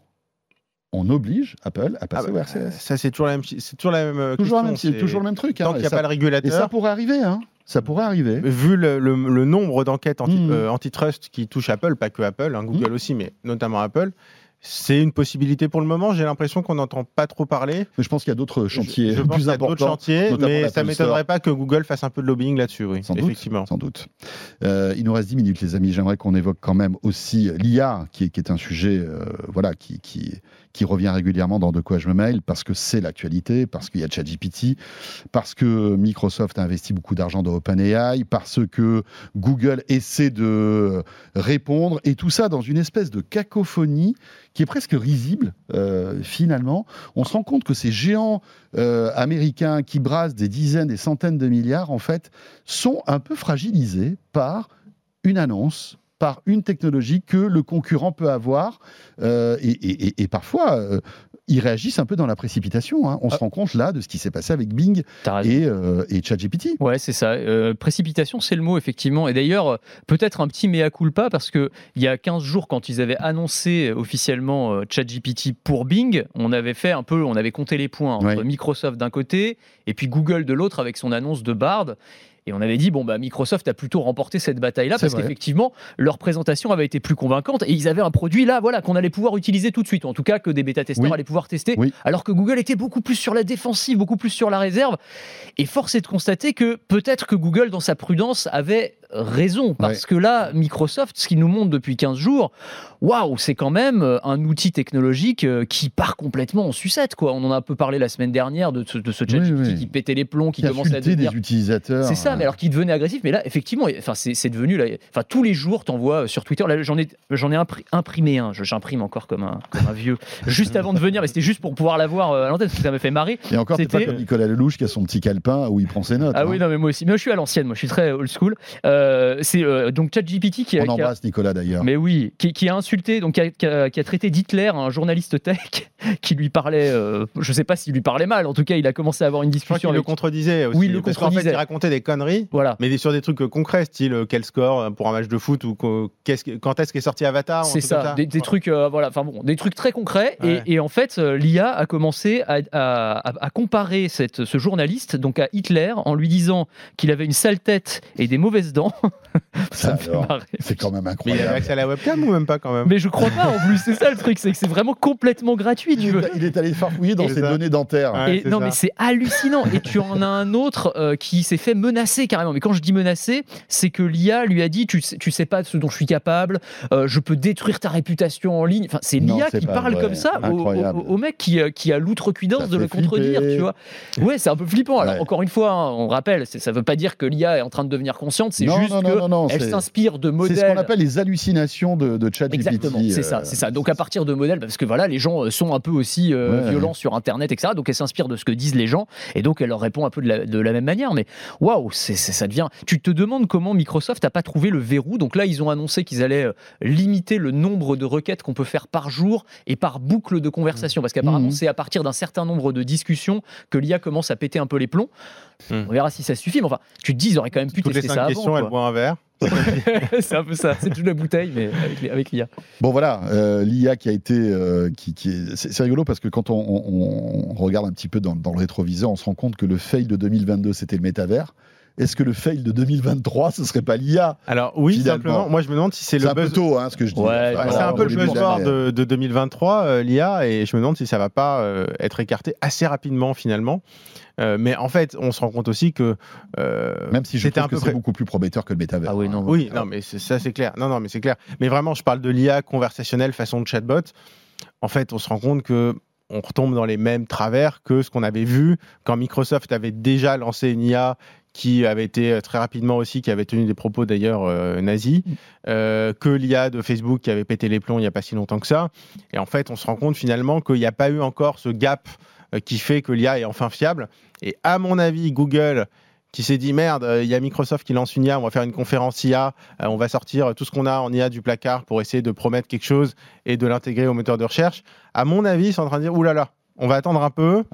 on oblige Apple à Ah passer bah, au RCS. Ça c'est toujours la même, c'est toujours la même euh, Toujours, même, c'est toujours le même truc. hein. Tant qu'il n'y a ça- pas le Et ça régulateur. pourrait arriver. Hein. Ça pourrait arriver. Vu le, le- le nombre d'enquêtes anti, Mhm. euh, antitrust qui touchent Apple, pas que Apple, hein, Google aussi, mais notamment Apple, c'est une possibilité pour le moment. J'ai l'impression qu'on n'entend pas trop parler. Mais je pense qu'il y a d'autres chantiers je, je pense plus d'autres importants. chantiers, mais ça m'étonnerait pas que Google fasse un peu de lobbying là-dessus, oui, Sans doute. effectivement. Sans doute. Euh, il nous reste 10 minutes, les amis. J'aimerais qu'on évoque quand même aussi l'IA, qui, est- qui est un sujet euh, voilà, qui, qui, qui revient régulièrement dans De quoi je me mail, parce que c'est l'actualité, parce qu'il y a ChatGPT, parce que Microsoft a investi beaucoup d'argent dans OpenAI, parce que Google essaie de répondre, et tout ça dans une espèce de cacophonie qui est presque risible, euh, finalement. On se rend compte que ces géants euh, américains qui brassent des dizaines, des centaines de milliards, en fait, sont un peu fragilisés par une annonce, par une technologie que le concurrent peut avoir. euh, et, et- et- et parfois, euh, ils réagissent un peu dans la précipitation. hein. On se Ah. rend compte là de ce qui s'est passé avec Bing et, euh, et ChatGPT. Ouais, c'est ça. Euh, précipitation, c'est le mot, effectivement. Et d'ailleurs, peut-être un petit mea culpa, parce que il y a 15 jours, quand ils avaient annoncé officiellement ChatGPT pour Bing, on avait fait un peu, on avait compté les points entre Ouais. Microsoft d'un côté et puis Google de l'autre avec son annonce de Bard. Et on avait dit, bon, bah, Microsoft a plutôt remporté cette bataille-là parce qu'effectivement, leur présentation avait été plus convaincante et ils avaient un produit là, voilà, qu'on allait pouvoir utiliser tout de suite, en tout cas que des bêta-testeurs Oui. allaient pouvoir tester, Oui. alors que Google était beaucoup plus sur la défensive, beaucoup plus sur la réserve. Et force est de constater que peut-être que Google, dans sa prudence, avait raison. Parce Ouais. que là, Microsoft, ce qu'il nous montre depuis 15 jours, waouh, c'est quand même euh, un outil technologique euh, qui part complètement en sucette. Quoi. On en a un peu parlé la semaine dernière de ce, de ce Oui, oui. qui pétait les plombs, qui Qui a commençait à devenir des utilisateurs. c'est ça, mais alors qu'il devenait agressif. Mais là, effectivement, enfin, c'est devenu. Là, enfin, tous les jours, t'envoies sur Twitter. Là, j'en ai, j'en ai impri- imprimé un. J'imprime encore comme un, comme un vieux. Juste avant de venir, mais c'était juste pour pouvoir l'avoir euh, à l'antenne parce que ça m'a fait marrer. Et encore, c'est pas comme Nicolas Lelouch qui a son petit calepin où il prend ses notes. Ah hein. oui, non, mais moi aussi. Mais moi, je suis à l'ancienne. Moi, je suis très old school. Euh, c'est euh, donc ChatGPT qui a, On qui a- embrasse Nicolas d'ailleurs. mais oui, qui, qui a insulté, donc qui a, qui a- qui a traité d'Hitler, un journaliste tech, qui lui parlait, euh, je sais pas s'il lui parlait mal, en tout cas, il a commencé à avoir une Je crois qu'il discussion le avec. contredisait aussi. Oui, il le parce qu'en fait, contredisait. il racontait des conneries. Voilà. Mais sur des trucs euh, concrets, style euh, quel score euh, pour un match de foot ou qu'est-ce que- quand est-ce qu'est sorti Avatar C'est ça, des, des trucs, euh, voilà, enfin bon, des trucs très concrets. Et- Ouais. Et, en fait, euh, l'IA a commencé à, à- à- à comparer cette, ce journaliste donc à Hitler en lui disant qu'il avait une sale tête et des mauvaises dents. Ça me fait alors, marrer. C'est quand même Mais il avait incroyable. accès à la webcam ou même pas quand même Mais je crois pas en plus, c'est ça le truc, c'est que c'est vraiment complètement gratuit. Tu Il veux. est, il est allé farfouiller dans ses ça. données dentaires. Ouais. Et non, ça. mais c'est hallucinant. Et tu en as un autre euh, qui s'est fait menacer carrément. Mais quand je dis menacer, c'est que l'IA lui a dit tu sais, tu sais pas de ce dont je suis capable, euh, je peux détruire ta réputation en ligne. Enfin, c'est l'IA qui parle vrai. comme ça au, Incroyable. au- au mec qui, euh, qui a l'outrecuidance Ça de le contredire. flipper. Tu vois Ouais, c'est un peu flippant. Alors, Ouais. encore une fois, hein, on rappelle, ça veut pas dire que l'IA est en train de devenir consciente, c'est Non, juste non, que non, non, non, elle c'est- s'inspire de C'est modèles. ce qu'on appelle les hallucinations de, de ChatGPT. Exactement, c'est ça, euh, c'est ça. Donc à partir de modèles, parce que voilà, les gens euh, sont un peu aussi euh, Ouais. violents sur Internet, etc. Donc elle s'inspire de ce que disent les gens, et donc elle leur répond un peu de la, de la même manière. Mais waouh, c'est, c'est- ça devient. Tu te demandes comment Microsoft n'a pas trouvé le verrou. Donc là, ils ont annoncé qu'ils allaient euh, limiter le nombre de requêtes qu'on peut faire par jour et par boucle de conversation, parce qu'apparemment Mhm. c'est à partir d'un certain nombre de discussions que l'IA commence à péter un peu les plombs. Mhm. On verra si ça suffit. Mais enfin, tu te dis, ils auraient quand même pu Toutes les tester cinq ça questions, avant. Boit un verre. c'est un peu ça. C'est toute la bouteille, mais avec, l'IA. Bon voilà, euh, l'IA qui a été, euh, qui, qui est, c'est, c'est rigolo parce que quand on, on- on regarde un petit peu dans, dans le rétroviseur, on se rend compte que le fail de 2022 c'était le métavers. Est-ce que le fail de 2023 ce serait pas l'IA Alors oui, Finalement. simplement, moi je me demande si c'est C'est le un peu buzz. tôt, hein, ce que je dis. Ouais, Bah, voilà, c'est un peu le buzzword de, de 2023, euh, l'IA, et je me demande si ça va pas euh, être écarté assez rapidement finalement. Euh, mais en fait, on se rend compte aussi que euh, Même si je c'était trouve un que peu pré- beaucoup plus prometteur que le métavers. Ah oui, non. Oui, non, mais ça c'est clair. Non, non, mais c'est clair. Mais vraiment, je parle de l'IA conversationnelle façon de chatbot. En fait, on se rend compte que on retombe dans les mêmes travers que ce qu'on avait vu quand Microsoft avait déjà lancé une IA qui avait été euh, très rapidement aussi, qui avait tenu des propos d'ailleurs euh, nazis, euh, que l'IA de Facebook qui avait pété les plombs il n'y a pas si longtemps que ça. Et en fait, on se rend compte finalement qu'il n'y a pas eu encore ce gap qui fait que l'IA est enfin fiable. Et à mon avis, Google qui s'est dit merde, euh, il y a Microsoft qui lance une IA, on va faire une conférence IA, euh, on va sortir tout ce qu'on a en IA du placard pour essayer de promettre quelque chose et de l'intégrer au moteur de recherche. À mon avis, ils sont en train de dire oulala, on va attendre un peu,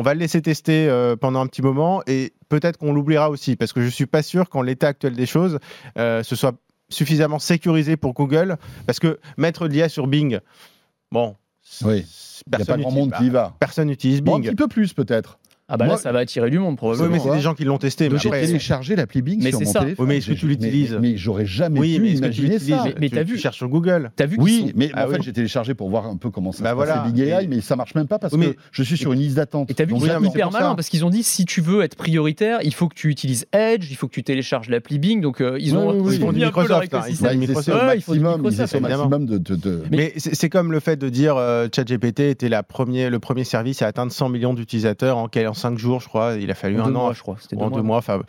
on va le laisser tester euh, pendant un petit moment et peut-être qu'on l'oubliera aussi parce que je suis pas sûr qu'en l'état actuel des choses, euh, ce soit suffisamment sécurisé pour Google parce que mettre de l'IA sur Bing, bon, Oui. Il n'y a personne pas grand utilise- monde qui y va. Personne n'utilise Bon, un Bing. petit peu plus peut-être. Ah bah Moi- là, ça va attirer du monde oui, probablement. mais c'est quoi des gens qui l'ont testé. Mais J'ai téléchargé l'appli Bing Mais sur mon ça. téléphone. Oui, mais est-ce que tu l'utilises Mais, mais j'aurais jamais oui, pu mais que tu ça. Mais- mais Tu- t'as tu vu- cherches sur Google. T'as vu Oui, sont- mais Ah en fait, oui. j'ai téléchargé pour voir un peu comment ça Bah se voilà. passait AI, mais ça marche même pas parce Oui, que je suis sur une liste d'attente. Et t'as vu qu'ils oui, sont hyper malins parce qu'ils ont dit si tu veux être prioritaire, il faut que tu utilises Edge, il faut que tu télécharges l'appli Bing. Donc euh, ils ont Oui, oui, oui. ils ont mis un peu leur Microsoft, hein, ils écosystème. Ils maximum, de, Mais, c'est comme le fait de dire euh, ChatGPT était le premier service à atteindre 100 millions d'utilisateurs en 5 jours, je crois. Il a fallu En un deux an. mois, je crois. C'était en deux mois. Enfin,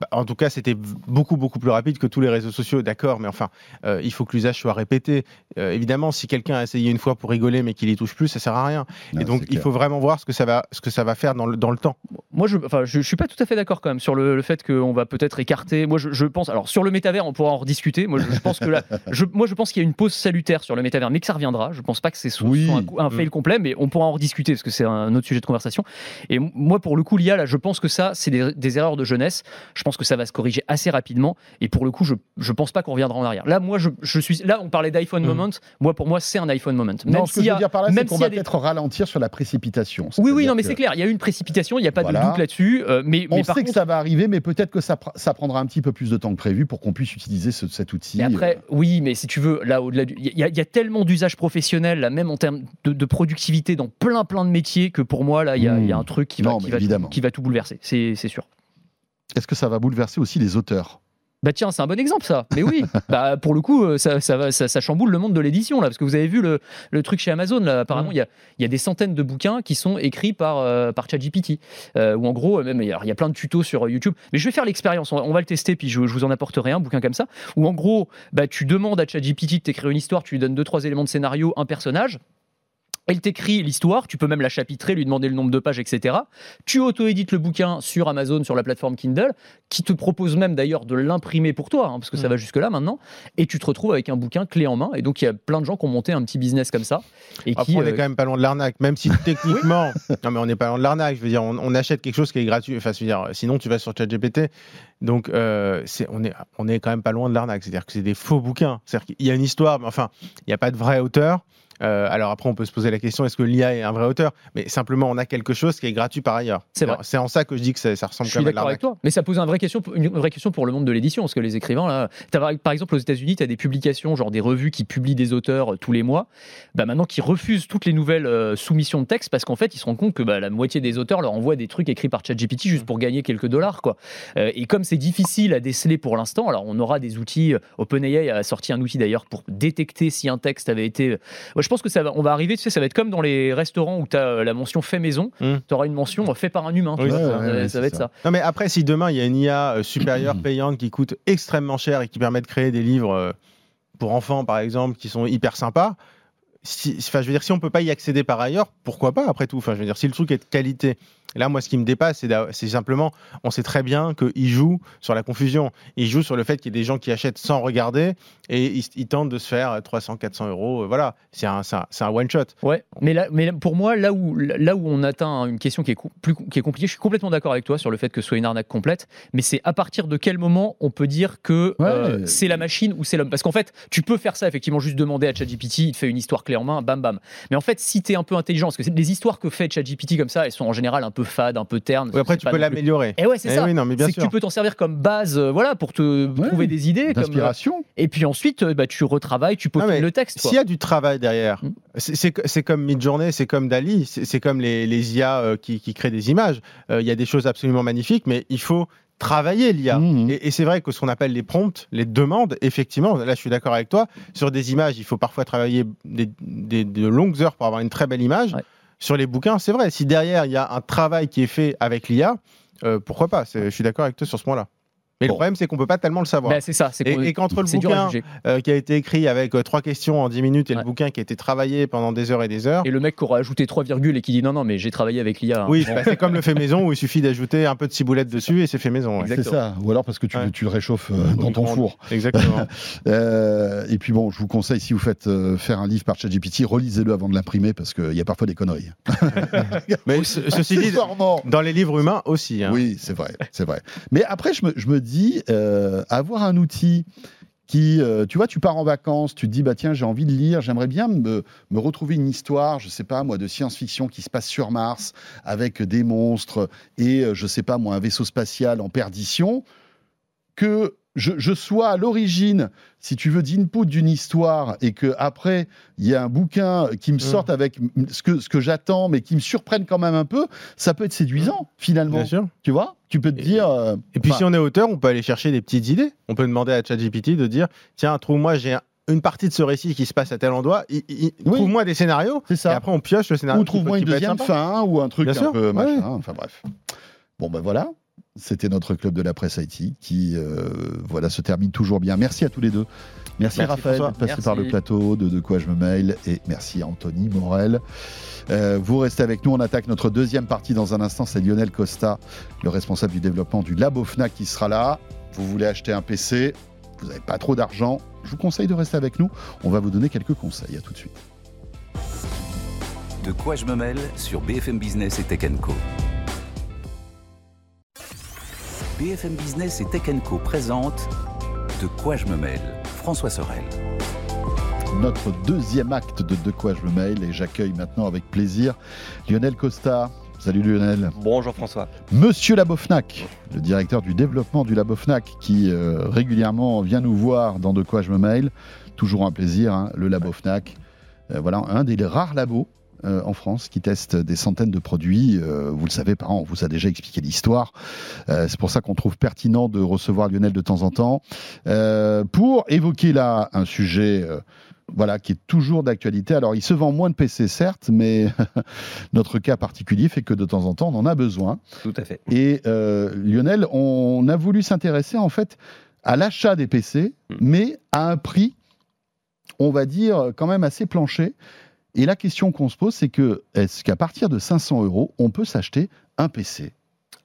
bah, en tout cas, c'était beaucoup, beaucoup plus rapide que tous les réseaux sociaux, d'accord, mais enfin, euh, il faut que l'usage soit répété. Euh, évidemment, si quelqu'un a essayé une fois pour rigoler mais qu'il y touche plus, ça sert à rien. Non, Et donc, il clair. faut vraiment voir ce que ça va, ce que ça va faire dans le, dans le temps. Moi, je, enfin, je, je suis pas tout à fait d'accord quand même sur le, le fait qu'on va peut-être écarter. Moi, je, je pense. Alors, sur le métavers, on pourra en rediscuter. Moi, je, je pense que là, je, moi, je pense qu'il y a une pause salutaire sur le métavers, mais que ça reviendra. Je pense pas que c'est Oui. un, un fail Mm. complet, mais on pourra en rediscuter parce que c'est un autre sujet de conversation. Et m- moi, pour le coup, l'IA, là, je pense que ça, c'est des, des erreurs de jeunesse. Je pense que ça va se corriger assez rapidement. Et pour le coup, je, je pense pas qu'on reviendra en arrière. Là, moi, je, je suis. Là, on parlait d'iPhone Mm. moment. Moi, pour moi, c'est un iPhone moment. Non, ce que s'il je veux a- dire par là, c'est même qu'on va des- peut-être ralentir sur la précipitation. Oui, oui, non, mais que c'est clair. Il y a eu une précipitation. Il n'y a pas Voilà. de doute là-dessus. euh, mais, On mais par sait contre, que ça va arriver, mais peut-être que ça, pr- ça prendra un petit peu plus de temps que prévu pour qu'on puisse utiliser ce- cet outil. Et après, euh, oui, mais si tu veux, là, au-delà du. Il y, a- il y a tellement d'usages professionnels, là, même en termes de, de productivité dans plein, plein de métiers, que pour moi, là, il y, a- Mmh. il y a un truc qui va, Non, qui va, évidemment. tout, qui va tout bouleverser. C'est sûr. Est-ce que ça va bouleverser aussi les auteurs? Bah tiens, c'est un bon exemple ça. Mais oui, bah pour le coup, euh, ça, ça, ça, ça chamboule le monde de l'édition là, parce que vous avez vu le, le truc chez Amazon là. Apparemment, il y, y a des centaines de bouquins qui sont écrits par euh, par ChatGPT. Euh, ou en gros, euh, même il y, a, il y a plein de tutos sur YouTube. Mais je vais faire l'expérience. On, va- on va le tester, puis je, je vous en apporterai un bouquin comme ça. Où en gros, bah tu demandes à ChatGPT de t'écrire une histoire, tu lui donnes deux trois éléments de scénario, un personnage. Elle t'écrit l'histoire, tu peux même la chapitrer, lui demander le nombre de pages, etc. Tu auto-édites le bouquin sur Amazon, sur la plateforme Kindle, qui te propose même d'ailleurs de l'imprimer pour toi, hein, parce que ça Mm. va jusque-là maintenant, et tu te retrouves avec un bouquin clé en main. Et donc il y a plein de gens qui ont monté un petit business comme ça. Et Après, qui, on est euh, quand même pas loin de l'arnaque, même si techniquement, non mais on n'est pas loin de l'arnaque. Je veux dire, on, on achète quelque chose qui est gratuit. Enfin, je veux dire, sinon tu vas sur ChatGPT. Donc, euh, on est, on est quand même pas loin de l'arnaque. C'est-à-dire que c'est des faux bouquins. C'est-à-dire qu'il y a une histoire, mais enfin, il n'y a pas de vrai auteur. Euh, alors après, on peut se poser la question est-ce que l'IA est un vrai auteur? Mais simplement, on a quelque chose qui est gratuit par ailleurs. C'est vrai. Alors, C'est en ça que je dis que ça, ça ressemble Je quand suis même à avec toi, mais ça pose une vraie question, une vraie question pour le monde de l'édition, parce que les écrivains, là, par- exemple aux États-Unis, tu as des publications, genre des revues qui publient des auteurs euh, tous les mois, bah maintenant qui refusent toutes les nouvelles euh, soumissions de texte parce qu'en fait, ils se rendent compte que bah, la moitié des auteurs leur envoient des trucs écrits par ChatGPT juste pour gagner quelques dollars, quoi. Euh, et comme c'est difficile à déceler pour l'instant, alors on aura des outils. OpenAI a sorti un outil d'ailleurs pour détecter si un texte avait été. moi, je pense que ça va, on va arriver, tu sais, ça va être comme dans les restaurants où tu as la mention fait maison, Mm. tu auras une mention euh, fait par un humain. tu Oui, vois, ouais, ça, ouais, ça ouais, va être ça. ça. Non, mais après, si demain il y a une IA euh, supérieure payante qui coûte extrêmement cher et qui permet de créer des livres euh, pour enfants, par exemple, qui sont hyper sympas. Si, enfin, je veux dire, si on peut pas y accéder par ailleurs, pourquoi pas après tout? Enfin, je veux dire, si le truc est de qualité. Là, moi, ce qui me dépasse, c'est simplement, on sait très bien qu'il joue sur la confusion. Il joue sur le fait qu'il y ait des gens qui achètent sans regarder et ils, ils tentent de se faire 300, 400 euros. euh, Voilà, c'est un, c'est un, un one shot. Ouais, mais, là, mais pour moi, là où, là où on atteint une question qui est, plus, qui est compliquée, je suis complètement d'accord avec toi sur le fait que ce soit une arnaque complète, mais c'est à partir de quel moment on peut dire que Ouais. euh, c'est la machine ou c'est l'homme? Parce qu'en fait, tu peux faire ça, effectivement, juste demander à ChatGPT, il te fait une histoire clé en main, bam bam. Mais en fait, si tu es un peu intelligent, parce que les histoires que fait ChatGPT comme ça, elles sont en général un peu fades, un peu ternes. Oui, après, tu peux l'améliorer. Et ouais, c'est Eh ça. oui, non, mais bien C'est que sûr. tu peux t'en servir comme base, euh, voilà, pour te Ouais, trouver des idées. comme, euh, D'inspiration. et puis ensuite, euh, bah, tu retravailles, tu peaufines le texte. S'il y a du travail derrière, Mm. c'est- comme Midjourney, c'est comme Dali, c'est comme les, les IA euh, qui, qui créent des images. Euh, Il y a des choses absolument magnifiques, mais il faut travailler l'IA. Mhm. Et, et c'est vrai que ce qu'on appelle les prompts, les demandes, effectivement, là je suis d'accord avec toi, sur des images, il faut parfois travailler des, des- de longues heures pour avoir une très belle image. Ouais. Sur les bouquins, c'est vrai, si derrière il y a un travail qui est fait avec l'IA, euh, pourquoi pas? Je suis d'accord avec toi sur ce point-là. Mais Bon. le problème, c'est qu'on peut pas tellement le savoir. Bah, c'est ça. c'est Et- qu'entre le bouquin, euh, qui a été écrit avec euh, trois questions en 10 minutes et Ouais. le bouquin qui a été travaillé pendant des heures et des heures. Et le mec qui aura ajouté 3 virgules et qui dit non, non, mais j'ai travaillé avec l'IA. hein. Oui, Bon. bah, c'est comme le fait maison où il suffit d'ajouter un peu de ciboulette dessus et c'est fait maison. ouais. C'est ça. Ou alors parce que tu, Ouais. tu le réchauffes euh, dans ton four. Exactement. Et puis bon, je vous conseille, si vous faites euh, faire un livre par ChatGPT, relisez-le avant de l'imprimer parce qu'il y a parfois des conneries. Mais ce- ceci dit, dans les livres humains aussi. hein. Oui, c'est vrai, c'est vrai. Mais après, je me, je me dis, euh, avoir un outil qui, euh, tu vois, tu pars en vacances, tu te dis, bah tiens, j'ai envie de lire, j'aimerais bien me, me retrouver une histoire, je sais pas moi, de science-fiction qui se passe sur Mars avec des monstres et, euh, je sais pas moi, un vaisseau spatial en perdition, que je, je sois à l'origine, si tu veux, d'input d'une histoire et que après il y a un bouquin qui me sorte avec ce que, ce que j'attends, mais qui me surprenne quand même un peu, ça peut être séduisant finalement. Bien sûr. Tu vois Tu peux te Et- dire. euh, Et puis si on est auteur, on peut aller chercher des petites idées. On peut demander à ChatGPT de dire tiens, trouve-moi, j'ai un- une partie de ce récit qui se passe à tel endroit. Oui. Trouve-moi des scénarios. c'est Et ça. après, on pioche le scénario. Ou trouve-moi une deuxième fin ou un truc Bien un sûr, peu ouais. machin. Enfin bref. Bon ben voilà. C'était notre club de la presse IT qui euh, voilà se termine toujours bien. Merci à tous les deux. Merci, Merci, Raphaël d'être passé par le plateau de De quoi je me mail et merci à Anthony Morel. Euh, vous restez avec nous, on attaque notre deuxième partie dans un instant. C'est Lionel Costa, le responsable du développement du Labo Fnac qui sera là. Vous voulez acheter un PC, vous n'avez pas trop d'argent, je vous conseille de rester avec nous. On va vous donner quelques conseils. À tout de suite. De quoi je me mêle sur BFM Business et Tech Co. BFM Business et Tech Co présente De quoi je me mêle François Sorel. notre deuxième acte de De quoi je me mail et j'accueille maintenant avec plaisir Lionel Costa. Salut Lionel. Bonjour François. Monsieur Labofnac, le directeur du développement du Labofnac qui euh, régulièrement vient nous voir dans De quoi je me mail. Toujours un plaisir, hein, le Labofnac. Euh, voilà, un des rares labos euh, en France qui teste des centaines de produits. Euh, vous le savez, par an, on vous a déjà expliqué l'histoire. Euh, c'est pour ça qu'on trouve pertinent de recevoir Lionel de temps en temps pour évoquer là un sujet. voilà, qui est toujours d'actualité. Alors, il se vend moins de PC, certes, mais notre cas particulier fait que de temps en temps, on en a besoin. Tout à fait. Et Lionel, on a voulu s'intéresser en fait à l'achat des PC, Mm. mais à un prix, on va dire, quand même assez planché. Et la question qu'on se pose, c'est que est-ce qu'à partir de 500 euros, on peut s'acheter un PC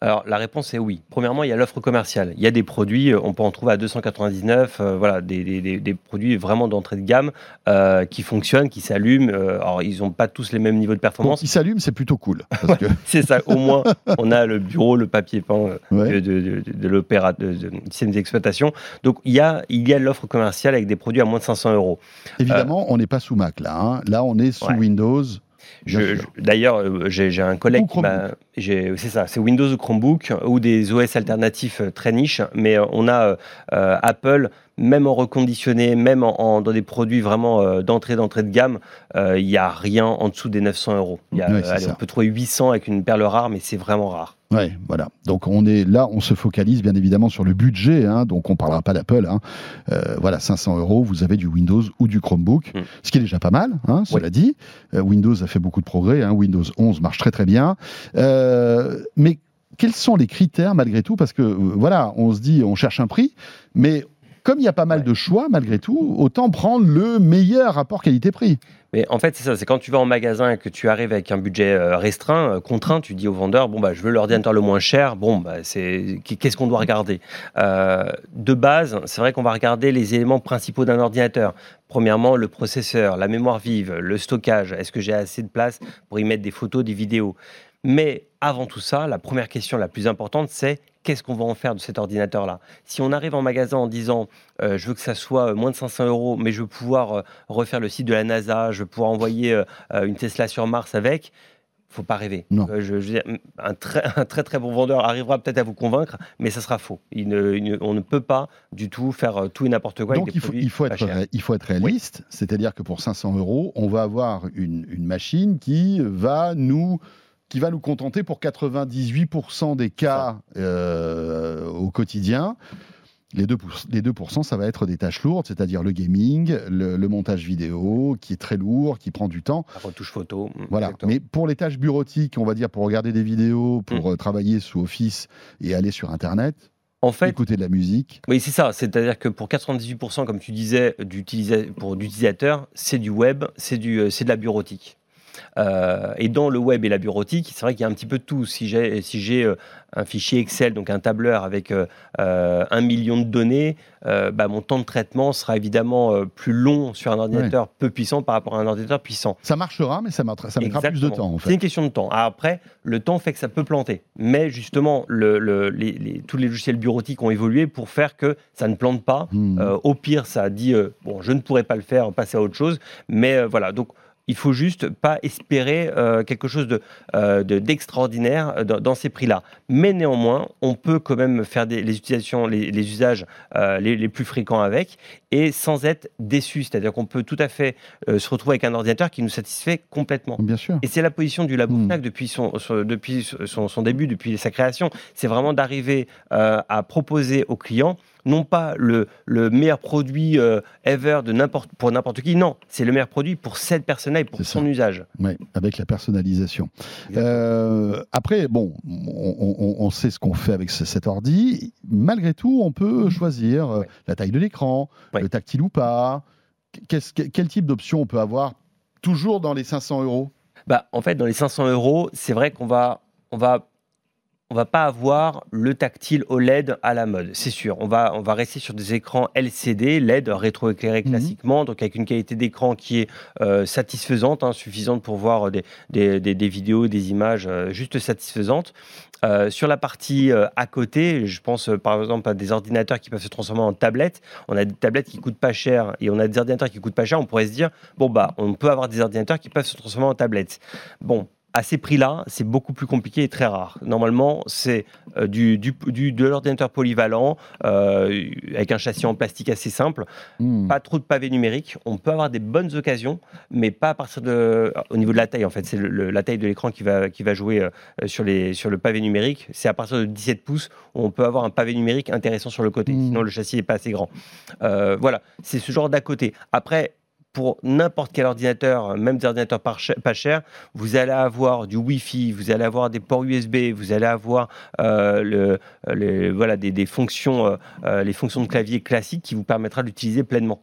Alors la réponse est oui. Premièrement, il y a l'offre commerciale. Il y a des produits, euh, on peut en trouver à 299, euh, voilà, des, des- des- produits vraiment d'entrée de gamme euh, qui fonctionnent, qui s'allument. alors ils n'ont pas tous les mêmes niveaux de Bon, performance. qui s'allume, c'est plutôt cool. Que, C'est ça. Au moins, on a le bureau, le papier peint ouais. de, de, de, de l'opéra, de, système d'exploitation. Donc il y a, il y a l'offre commerciale avec des produits à moins de 500 euros. Évidemment, on n'est pas sous Mac là. hein. Là, on est sous Ouais. Windows. D'ailleurs, euh, j'ai un collègue Ou qui m'a. C'est ça, c'est Windows ou Chromebook ou des OS alternatifs euh, très niches, mais euh, on a euh, euh, Apple, même en reconditionné, même en, en- dans des produits vraiment euh, d'entrée d'entrée de gamme, euh, il n'y a rien en dessous des 900 euros. Il y a, Oui, euh, allez, on peut trouver 800 avec une perle rare, mais c'est vraiment rare. Ouais, voilà. Donc on est là, on se focalise bien évidemment sur le budget. hein, donc on parlera pas d'Apple. hein. Euh, voilà, 500 euros, vous avez du Windows ou du Chromebook, Mm. ce qui est déjà pas mal. Hein, cela dit, Euh, Windows a fait beaucoup de progrès. Windows 11 marche très très bien. Euh, mais quels sont les critères malgré tout? Parce que voilà, on se dit, on cherche un prix, mais comme il y a pas mal Ouais. de choix malgré tout, autant prendre le meilleur rapport qualité-prix. Mais en fait, c'est ça, c'est quand tu vas en magasin et que tu arrives avec un budget euh, restreint, euh, contraint, tu dis au vendeur, bon, bah, je veux l'ordinateur le moins cher, bon, bah, c'est, qu'est-ce qu'on doit regarder? Euh, De base, c'est vrai qu'on va regarder les éléments principaux d'un ordinateur. Premièrement, le processeur, la mémoire vive, le stockage, est-ce que j'ai assez de place pour y mettre des photos, des vidéos? Mais avant tout ça, la première question la plus importante, c'est qu'est-ce qu'on va en faire de cet ordinateur-là? Si on arrive en magasin en disant, euh, je veux que ça soit euh, moins de 500 euros, mais je veux pouvoir euh, refaire le site de la NASA, je veux pouvoir envoyer euh, une Tesla sur Mars avec. Faut pas rêver. Non. Euh, je, je veux dire, un, très, un très très bon vendeur arrivera peut-être à vous convaincre, mais ça sera faux. Il ne- il ne- on ne peut pas du tout faire tout et n'importe quoi Donc avec des il faut, il, faut être, ré- il faut être réaliste, c'est-à-dire que pour 500 euros, on va avoir une, une machine qui va nous qui va nous contenter pour 98% des cas euh, au quotidien. Les 2%, les 2%, ça va être des tâches lourdes, c'est-à-dire le gaming, le, le montage vidéo, qui est très lourd, qui prend du temps. La retouche photo. mm, Voilà. exactement. Mais pour les tâches bureautiques, on va dire pour regarder des vidéos, pour Mm. euh, travailler sous Office et aller sur Internet, en fait, écouter de la musique, Oui, c'est ça. C'est-à-dire que pour 98%, comme tu disais, pour d'utilisateurs, c'est du web, c'est euh, c'est de la bureautique. Euh, et dans le web et la bureautique, c'est vrai qu'il y a un petit peu de tout. Si j'ai si j'ai euh, un fichier Excel, donc un tableur avec euh, un million de données, bah, mon temps de traitement sera évidemment plus long sur un ordinateur peu puissant par rapport à un ordinateur puissant. ça marchera, mais ça mettra, ça mettra plus de temps en C'est fait. une question de temps. Ah, Après, le temps fait que ça peut planter. Mais justement, le, le- les, les- tous les logiciels bureautiques ont évolué pour faire que ça ne plante pas. Hmm. Euh, au pire, ça dit euh, bon, je ne pourrais pas le faire, passer à autre chose. Mais euh, voilà, donc il faut juste pas espérer euh, quelque chose de, euh, de- d'extraordinaire euh, dans, ces prix-là. Mais néanmoins, on peut quand même faire des, les utilisations, les, usages les plus fréquents avec et sans être déçu. C'est-à-dire qu'on peut tout à fait euh, se retrouver avec un ordinateur qui nous satisfait complètement. Bien sûr. Et c'est la position du Labo Mm. Fnac depuis, son, son- depuis son, son début, depuis sa création. C'est vraiment d'arriver euh, à proposer aux clients non pas le, le meilleur produit euh, ever de n'importe, pour n'importe qui, non, c'est le meilleur produit pour cette personne-là et pour C'est son ça. usage. Ouais, avec la personnalisation. Euh, après, bon, on, on- on sait ce qu'on fait avec ce- cet ordi. Malgré tout, on peut choisir euh, Ouais. la taille de l'écran, Ouais. Le tactile ou pas? Quel type d'option on peut avoir toujours dans les 500 euros? Bah, en fait, dans les 500 euros, c'est vrai qu'on va, on va, on va pas avoir le tactile OLED à la mode, c'est sûr. On va, on va rester sur des écrans LCD, LED, rétroéclairés Mhm. classiquement, donc avec une qualité d'écran qui est euh, satisfaisante, hein, suffisante pour voir des, des, des- des vidéos, des images euh, juste satisfaisantes. Euh, sur la partie euh, à côté, je pense euh, par exemple à des ordinateurs qui peuvent se transformer en tablettes. On a des tablettes qui coûtent pas cher et on a des ordinateurs qui coûtent pas cher. On pourrait se dire, bon, bah, on peut avoir des ordinateurs qui peuvent se transformer en tablettes. Bon, à ces prix-là, c'est beaucoup plus compliqué et très rare. Normalement, c'est euh, du, du- du- de l'ordinateur polyvalent euh, avec un châssis en plastique assez simple, Hmm. pas trop de pavés numériques. On peut avoir des bonnes occasions, mais pas à partir de. Au niveau de la taille, en fait, c'est la taille de l'écran qui va, qui va jouer euh, sur, les, sur le pavé numérique. C'est à partir de 17 pouces où on peut avoir un pavé numérique intéressant sur le côté. Mhm. Sinon, le châssis n'est pas assez grand. Voilà, c'est ce genre d'à côté. Après, pour n'importe quel ordinateur, même des ordinateurs pas cher- pas chers, vous allez avoir du Wi-Fi, vous allez avoir des ports USB, vous allez avoir euh, le, le- voilà, des, des fonctions, euh, euh, les fonctions de clavier classiques qui vous permettra d'utiliser pleinement.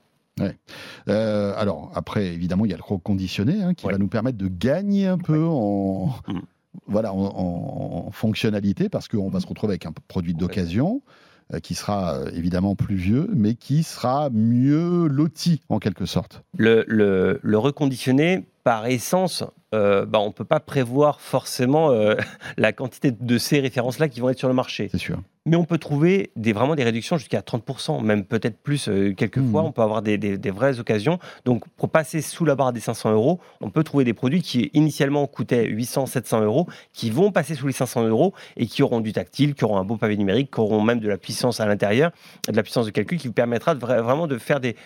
Euh, alors, après, évidemment, il y a le reconditionné hein, qui Ouais. va nous permettre de gagner un peu en, Mm. voilà, en, en- en fonctionnalité parce qu'on va se retrouver avec un produit d'occasion euh, qui sera euh, évidemment plus vieux, mais qui sera mieux loti en quelque sorte. Le, le- le reconditionné, par essence, euh, bah, on ne peut pas prévoir forcément euh, la quantité de ces références-là qui vont être sur le marché. C'est sûr. Mais on peut trouver des, vraiment des réductions jusqu'à 30%, même peut-être plus euh, quelquefois. Mhm. On peut avoir des, des- des vraies occasions. Donc, pour passer sous la barre des 500 euros, on peut trouver des produits qui initialement coûtaient 800, 700 euros, qui vont passer sous les 500 euros et qui auront du tactile, qui auront un beau pavé numérique, qui auront même de la puissance à l'intérieur, de la puissance de calcul qui vous permettra de vraiment de faire des,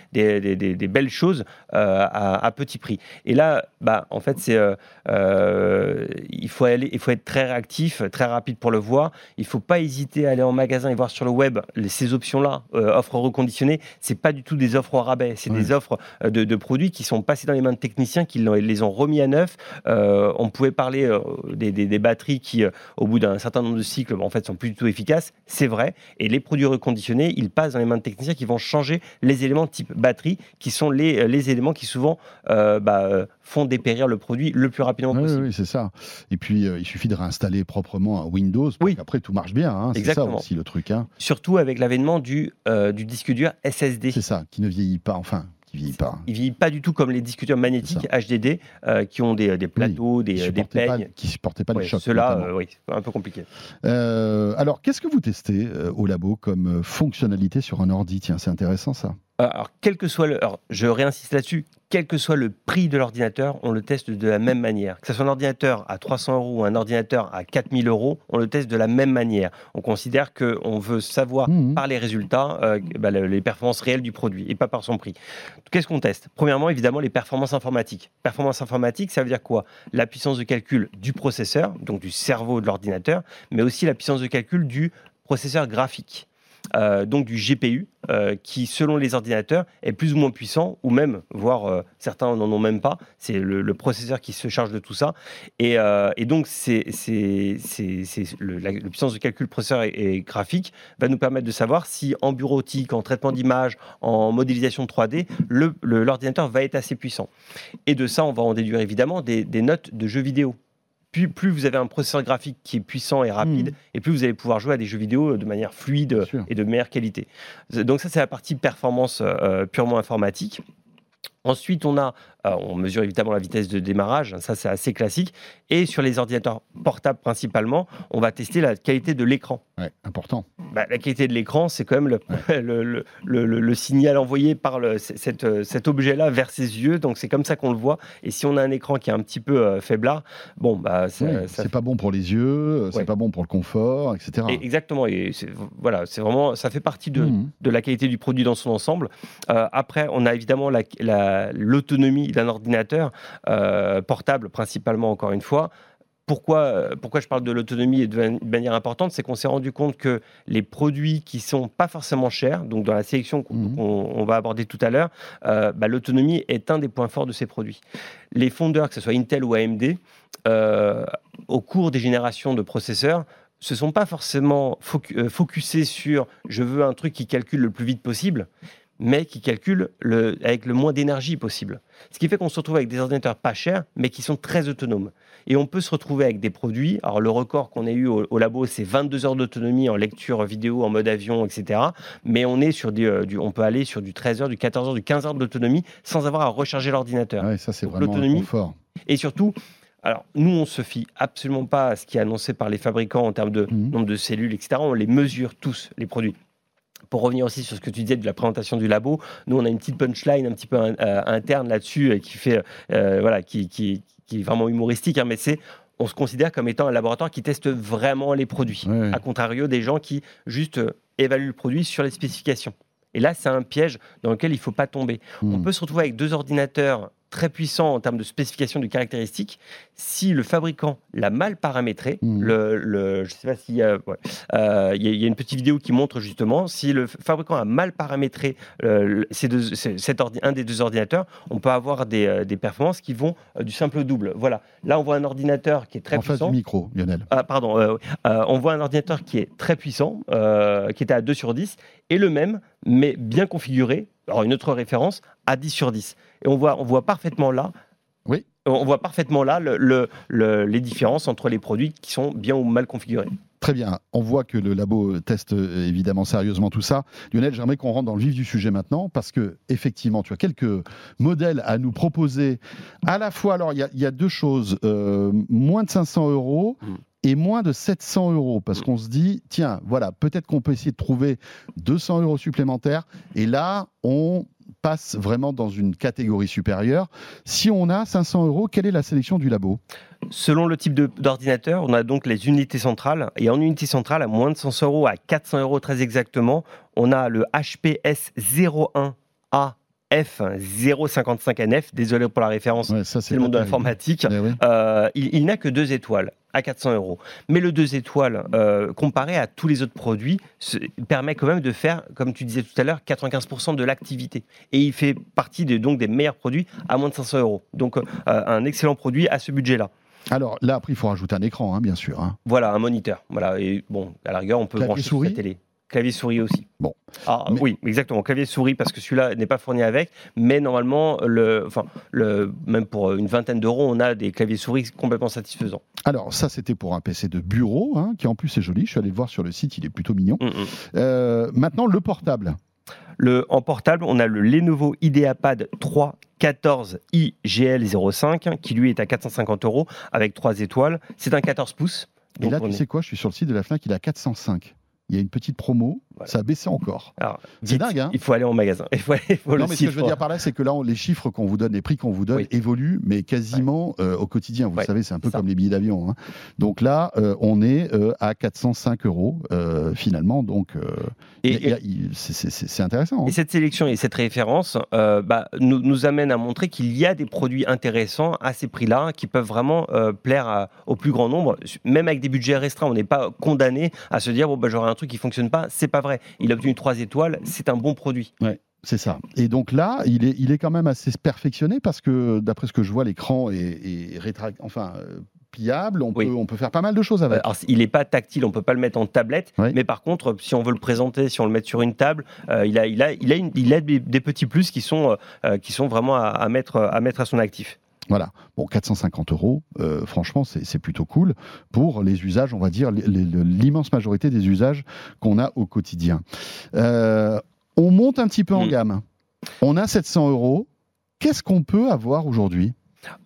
belles choses euh, à, à petit prix. Et là, bah, en fait, c'est euh, euh, il faut aller, il faut être très réactif, très rapide pour le voir. Il faut pas hésiter à aller en magasin et voir sur le web les- ces options-là, euh, offres reconditionnées. C'est pas du tout des offres au rabais, c'est des offres euh, de, de produits qui sont passés dans les mains de techniciens, qui les ont remis à neuf. Euh, on pouvait parler des, des- des batteries qui, au bout d'un certain nombre de cycles, en fait, sont plus du tout efficaces. C'est vrai. Et les produits reconditionnés, ils passent dans les mains de techniciens qui vont changer les éléments type batterie, qui sont les, les éléments qui souvent euh, bah, font dépérir le produit le plus rapidement possible. oui, c'est ça. Et puis, euh, il suffit de réinstaller proprement un Windows pour Oui. qu'après tout marche bien. hein. C'est ça aussi le truc. hein. Surtout avec l'avènement du, euh, du disque dur SSD. C'est ça, qui ne vieillit pas. Enfin, qui vieillit pas. Il vieillit pas du tout comme les disques durs magnétiques HDD euh, qui ont des, des plateaux, des, des peignes. qui supportait pas Ouais, les chocs. Ceux-là, euh, oui, c'est un peu compliqué. Euh, alors, qu'est-ce que vous testez au labo comme fonctionnalité sur un ordi? Tiens, c'est intéressant ça. Alors, quel que soit le, alors, je réinsiste là-dessus, quel que soit le prix de l'ordinateur, on le teste de la même manière. Que ce soit un ordinateur à 300 euros ou un ordinateur à 4000 euros, on le teste de la même manière. On considère qu'on veut savoir Mhm. par les résultats euh, bah, le- les performances réelles du produit et pas par son prix. Qu'est-ce qu'on teste? Premièrement, évidemment, les performances informatiques. Performance informatique, ça veut dire quoi? La puissance de calcul du processeur, donc du cerveau de l'ordinateur, mais aussi la puissance de calcul du processeur graphique. Euh, donc du GPU, euh, qui selon les ordinateurs est plus ou moins puissant, ou même, voire euh, certains n'en ont même pas. C'est le, processeur qui se charge de tout ça. Et, donc, c'est, la, puissance de calcul processeur et, graphique va nous permettre de savoir si en bureautique, en traitement d'image, en modélisation 3D, le- le- l'ordinateur va être assez puissant. Et de ça, on va en déduire évidemment des, des notes de jeux vidéo. Plus, plus vous avez un processeur graphique qui est puissant et rapide, Mhm. et plus vous allez pouvoir jouer à des jeux vidéo de manière fluide et de meilleure qualité. Donc ça, c'est la partie performance euh, purement informatique. Ensuite, on a, euh, on mesure évidemment la vitesse de démarrage, ça c'est assez classique. Et sur les ordinateurs portables principalement, on va tester la qualité de l'écran. Ouais, important. Bah, la qualité de l'écran, c'est quand même le, le, le- le- le- le signal envoyé par cette, euh, cet objet-là vers ses yeux. Donc c'est comme ça qu'on le voit. Et si on a un écran qui est un petit peu euh, faiblard, bon, bah, ça, Oui, ça c'est pas bon pour les yeux, euh, c'est Ouais. pas bon pour le confort, etc. Et- exactement. Et voilà, c'est vraiment, ça fait partie de, Mhm. de la qualité du produit dans son ensemble. Euh, après, on a évidemment la- la- l'autonomie d'un ordinateur euh, portable, principalement, encore une fois. Pourquoi, euh, pourquoi je parle de l'autonomie et de man- de manière importante? C'est qu'on s'est rendu compte que les produits qui sont pas forcément chers, donc dans la sélection qu'on on va aborder tout à l'heure, euh, bah, l'autonomie est un des points forts de ces produits. Les fondeurs, que ce soit Intel ou AMD, euh, au cours des générations de processeurs, se sont pas forcément focu- focusés sur je veux un truc qui calcule le plus vite possible, mais qui calcule le, avec le moins d'énergie possible. Ce qui fait qu'on se retrouve avec des ordinateurs pas chers, mais qui sont très autonomes. Et on peut se retrouver avec des produits. Alors, le record qu'on a eu au, au labo, c'est 22 heures d'autonomie en lecture vidéo, en mode avion, etc. Mais on est sur des, euh, du, on peut aller sur du 13 heures, du 14 heures, du 15 heures d'autonomie sans avoir à recharger l'ordinateur. Ouais, ça, c'est vraiment confort. Et surtout, alors nous, on se fie absolument pas à ce qui est annoncé par les fabricants en termes de Mhm. nombre de cellules, etc. On les mesure tous, les produits. Pour revenir aussi sur ce que tu disais de la présentation du labo, nous on a une petite punchline un petit peu euh, interne là-dessus euh, qui fait euh, voilà qui, qui, qui est vraiment humoristique, hein, mais c'est on se considère comme étant un laboratoire qui teste vraiment les produits, à contrario des gens qui juste euh, évaluent le produit sur les spécifications. Et là, c'est un piège dans lequel il ne faut pas tomber. On Mhm. peut se retrouver avec deux ordinateurs très puissants en termes de spécifications de caractéristiques si le fabricant l'a mal paramétré. Mhm. Le, le- je sais pas s'il y a, ouais. Euh, il y a- il y a une petite vidéo qui montre justement si le fabricant a mal paramétré euh, ces deux- ces- cet ordi- un des deux ordinateurs, on peut avoir des, euh, des performances qui vont du simple au double. Voilà. Là, on voit un ordinateur qui est très en face puissant. du micro, Lionel. Ah, pardon, on voit un ordinateur qui est très puissant, qui était à 2 sur 10, et le même, mais bien configuré, alors une autre référence, à 10 sur 10. Et on voit, on voit parfaitement là, Oui. on voit parfaitement là le- le- le- les différences entre les produits qui sont bien ou mal configurés. Très bien. On voit que le labo teste euh, évidemment sérieusement tout ça. Lionel, j'aimerais qu'on rentre dans le vif du sujet maintenant parce que effectivement, tu as quelques modèles à nous proposer. À la fois, alors il y a- il y, a deux choses euh, moins de 500 euros. Mm. Et moins de 700 euros parce qu'on se dit, tiens, voilà, peut-être qu'on peut essayer de trouver 200 euros supplémentaires. Et là, on passe vraiment dans une catégorie supérieure. Si on a 500 euros, quelle est la sélection du labo? Selon le type d'ordinateur, on a donc les unités centrales. Et en unité centrale, à moins de 100 euros, à 400 euros très exactement, on a le HPS 01A F055NF. Désolé pour la référence, Ouais, c'est le monde de l'informatique. Eh. Euh, il, il n'a que deux étoiles à 400 euros. Mais le deux étoiles, euh, comparé à tous les autres produits, permet quand même de faire, comme tu disais tout à l'heure, 95% de l'activité. Et il fait partie de- donc des meilleurs produits à moins de 500 euros. Donc euh, un excellent produit à ce budget-là. Alors là, après, il faut rajouter un écran, hein, bien sûr. hein. Voilà, un moniteur. Voilà, et bon, à la rigueur, on peut Clavier brancher sur souris sa télé. Clavier souris aussi. Bon. Ah, Mais- Oui, exactement. Clavier souris parce que celui-là n'est pas fourni avec, mais normalement, le, enfin, le, même pour une vingtaine d'euros, on a des claviers souris complètement satisfaisants. Alors, ça, c'était pour un PC de bureau, hein, qui en plus est joli. Je suis allé le voir sur le site, il est plutôt mignon. Mm, mm. Euh, maintenant, le portable. Le, en portable, on a le Lenovo IdeaPad 3 14 IGL05 qui lui est à 450 euros avec 3 étoiles. C'est un 14 pouces. Et là, tu est- sais quoi? Je suis sur le site de la FNAC, il est à 405. Il y a une petite promo, Voilà. ça a baissé encore. C'est dingue, hein Il faut aller en magasin. Il faut, aller- il faut le Non, mais ce que je veux dire par là, c'est que là, on- les chiffres qu'on vous donne, les prix qu'on vous donne Oui. évoluent, mais quasiment euh, au quotidien. Vous Ouais, savez, c'est un peu ça. comme les billets d'avion. hein. Donc là, euh, on est euh, à 405 euros finalement. Donc, c'est- intéressant. hein. Et cette sélection et cette référence bah, nous, nous amène à montrer qu'il y a des produits intéressants à ces prix-là qui peuvent vraiment plaire à- au plus grand nombre. Même avec des budgets restreints, on n'est pas condamné à se dire bon, bah, j'aurai un truc qui fonctionne pas. C'est pas vrai. Il a obtenu 3 étoiles, c'est un bon produit. C'est ça. Et donc là, il est, il est quand même assez perfectionné parce que, d'après ce que je vois, l'écran est, est enfin, euh, pliable. On, Oui. peut, on peut faire pas mal de choses avec. Euh, Alors, il n'est pas tactile, on peut pas le mettre en tablette, Oui. mais par contre, si on veut le présenter, si on le met sur une table, euh, il, a, il, a, il, a une- il a des, des petits plus qui sont, euh, qui sont vraiment à, à mettre, à mettre à son actif. Voilà. Bon, 450 euros, euh, franchement, c'est plutôt cool pour les usages, on va dire, l'immense majorité des usages qu'on a au quotidien. Euh, on monte un petit peu en Mm. gamme. On a 700 euros. Qu'est-ce qu'on peut avoir aujourd'hui?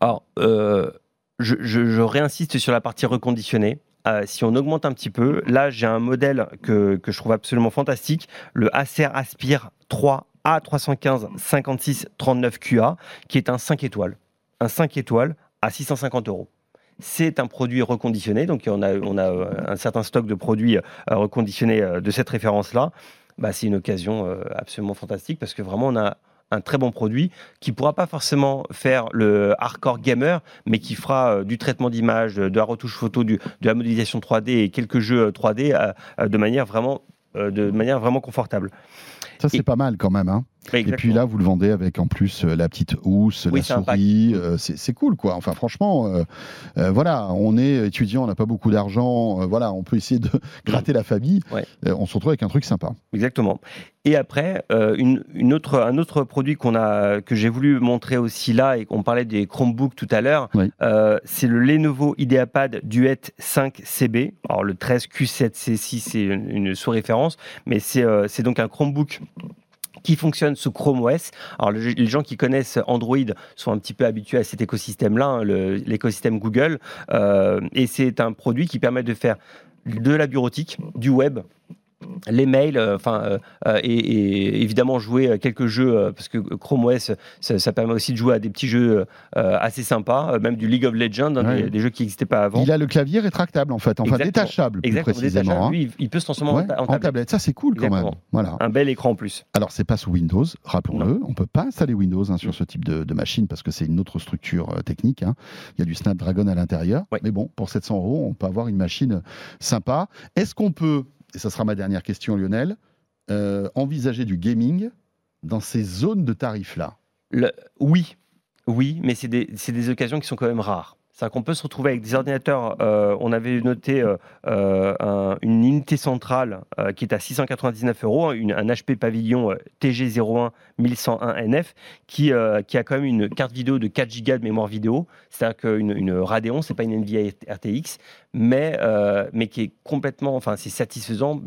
Alors, euh, je, je- je réinsiste sur la partie reconditionnée. Euh, si on augmente un petit peu, là j'ai un modèle que, que je trouve absolument fantastique, le Acer Aspire 3 A315 56 39 QA, qui est un 5 étoiles. Un 5 étoiles à 650 euros. C'est un produit reconditionné, donc on a, on a euh, un certain stock de produits euh, reconditionnés euh, de cette référence-là. Bah, c'est une occasion absolument fantastique parce que vraiment on a un très bon produit qui pourra pas forcément faire le hardcore gamer, mais qui fera du traitement d'image, de la retouche photo, du- de la modélisation 3D et quelques jeux euh, 3D euh, euh, de manière vraiment de manière vraiment confortable. Ça, c'est Et- pas mal quand même. hein. Et puis là, vous le vendez avec en plus euh, la petite housse, Oui, la souris. euh, c'est c'est cool, quoi. Enfin, franchement, euh, voilà, on est étudiant, on n'a pas beaucoup d'argent. voilà, on peut essayer de gratter la famille. Ouais. On se retrouve avec un truc sympa. Exactement. Et après, euh, une, une autre, un autre produit qu'on a, que j'ai voulu montrer aussi là, et qu'on parlait des Chromebooks tout à l'heure, Oui. euh, c'est le Lenovo IdeaPad Duet 5 CB. Alors le 13 Q7C6, c'est une, une sous-référence, mais c'est euh, c'est donc un Chromebook qui fonctionne sous Chrome OS. Alors le- les gens qui connaissent Android sont un petit peu habitués à cet écosystème-là, hein, l'écosystème Google, Euh, et c'est un produit qui permet de faire de la bureautique, du web, les mails, euh, enfin, euh, euh, et, et évidemment jouer quelques jeux parce que Chrome OS, ça, ça permet aussi de jouer à des petits jeux assez sympas, même du League of Legends, hein, Ouais. des, des jeux qui n'existaient pas avant. Il a le clavier rétractable, en fait, enfin Exactement. détachable, plus Exactement, précisément. détachable, hein. lui, il- peut se transformer en Ouais, tablette. ça c'est cool quand même. Voilà. Un bel écran en plus. Alors, c'est pas sous Windows, rappelons-le. On peut pas installer Windows hein, sur ce type de, de machine parce que c'est une autre structure euh, technique. hein. Il y a du Snapdragon à l'intérieur. Ouais. Mais bon, pour 700 euros, on peut avoir une machine sympa. Est-ce qu'on peut, et ça sera ma dernière question, Lionel, euh, envisager du gaming dans ces zones de tarifs-là oui, oui, mais c'est des, occasions qui sont quand même rares. C'est-à-dire qu'on peut se retrouver avec des ordinateurs. euh, on avait noté euh, un- une unité centrale qui est à 699 euros, hein, un HP Pavilion euh, TG01 1101 NF qui, qui a quand même une carte vidéo de 4 Go de mémoire vidéo. C'est-à-dire qu'une une Radeon, c'est pas une Nvidia RTX, mais, euh, mais qui est complètement, enfin, c'est satisfaisant.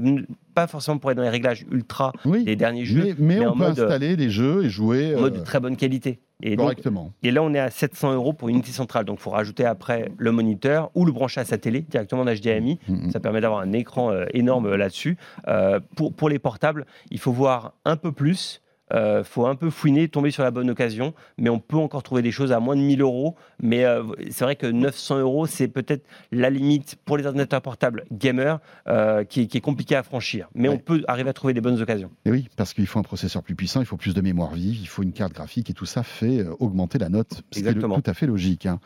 Pas forcément pour être dans les réglages ultra Oui. des derniers jeux, Mais, mais mais on en peut mode, installer des jeux et jouer. en mode euh, de très bonne qualité. Et, donc, Correctement. et là, on est à 700 euros pour une unité centrale. Donc, il faut rajouter après le moniteur ou le brancher à sa télé directement en HDMI. Mhm. Ça permet d'avoir un écran euh, énorme euh, là-dessus. Euh, pour, pour les portables, il faut voir un peu plus. Il faut un peu fouiner, tomber sur la bonne occasion, mais on peut encore trouver des choses à moins de 1000 euros. Mais euh, c'est vrai que 900 euros, c'est peut-être la limite pour les ordinateurs portables gamers euh, qui, est- qui est compliqué à franchir. Mais Ouais. on peut arriver à trouver des bonnes occasions. Et oui, parce qu'il faut un processeur plus puissant, il faut plus de mémoire vive, il faut une carte graphique et tout ça fait euh, augmenter la note. Ce qui est le- Exactement. tout à fait logique. hein.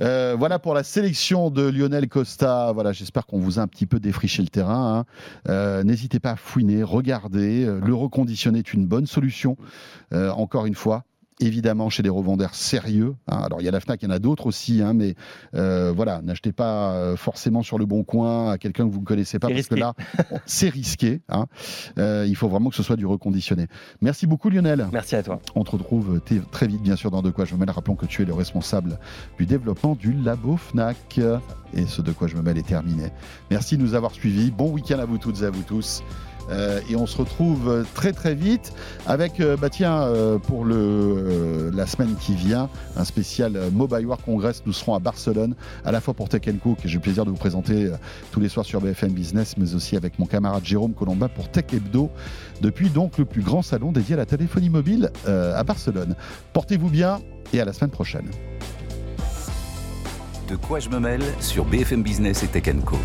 Euh, voilà pour la sélection de Lionel Costa. Voilà, j'espère qu'on vous a un petit peu défriché le terrain. hein. Euh, N'hésitez pas à fouiner, regarder. Euh, Le reconditionner est une bonne solution. Euh, encore une fois. Évidemment, chez des revendeurs sérieux. hein. Alors, il y a la Fnac, il y en a d'autres aussi, hein, mais euh, voilà, n'achetez pas euh, forcément sur le bon coin à quelqu'un que vous ne connaissez pas, parce que là, c'est risqué. hein. Euh, il faut vraiment que ce soit du reconditionné. Merci beaucoup, Lionel. Merci à toi. On te retrouve très vite, bien sûr, dans De quoi je me mêle. Rappelons que tu es le responsable du développement du labo FNAC. Et ce De quoi je me mêle est terminé. Merci de nous avoir suivis. Bon week-end à vous toutes et à vous tous. Euh, et on se retrouve très très vite avec, euh, bah tiens, euh, pour le, la semaine qui vient, un spécial Mobile World Congress. Nous serons à Barcelone, à la fois pour Tech Co, que j'ai le plaisir de vous présenter tous les soirs sur BFM Business, mais aussi avec mon camarade Jérôme Colombin pour Tech Hebdo, depuis donc le plus grand salon dédié à la téléphonie mobile à Barcelone. Portez-vous bien et à la semaine prochaine. De quoi je me mêle sur BFM Business et Tech Co.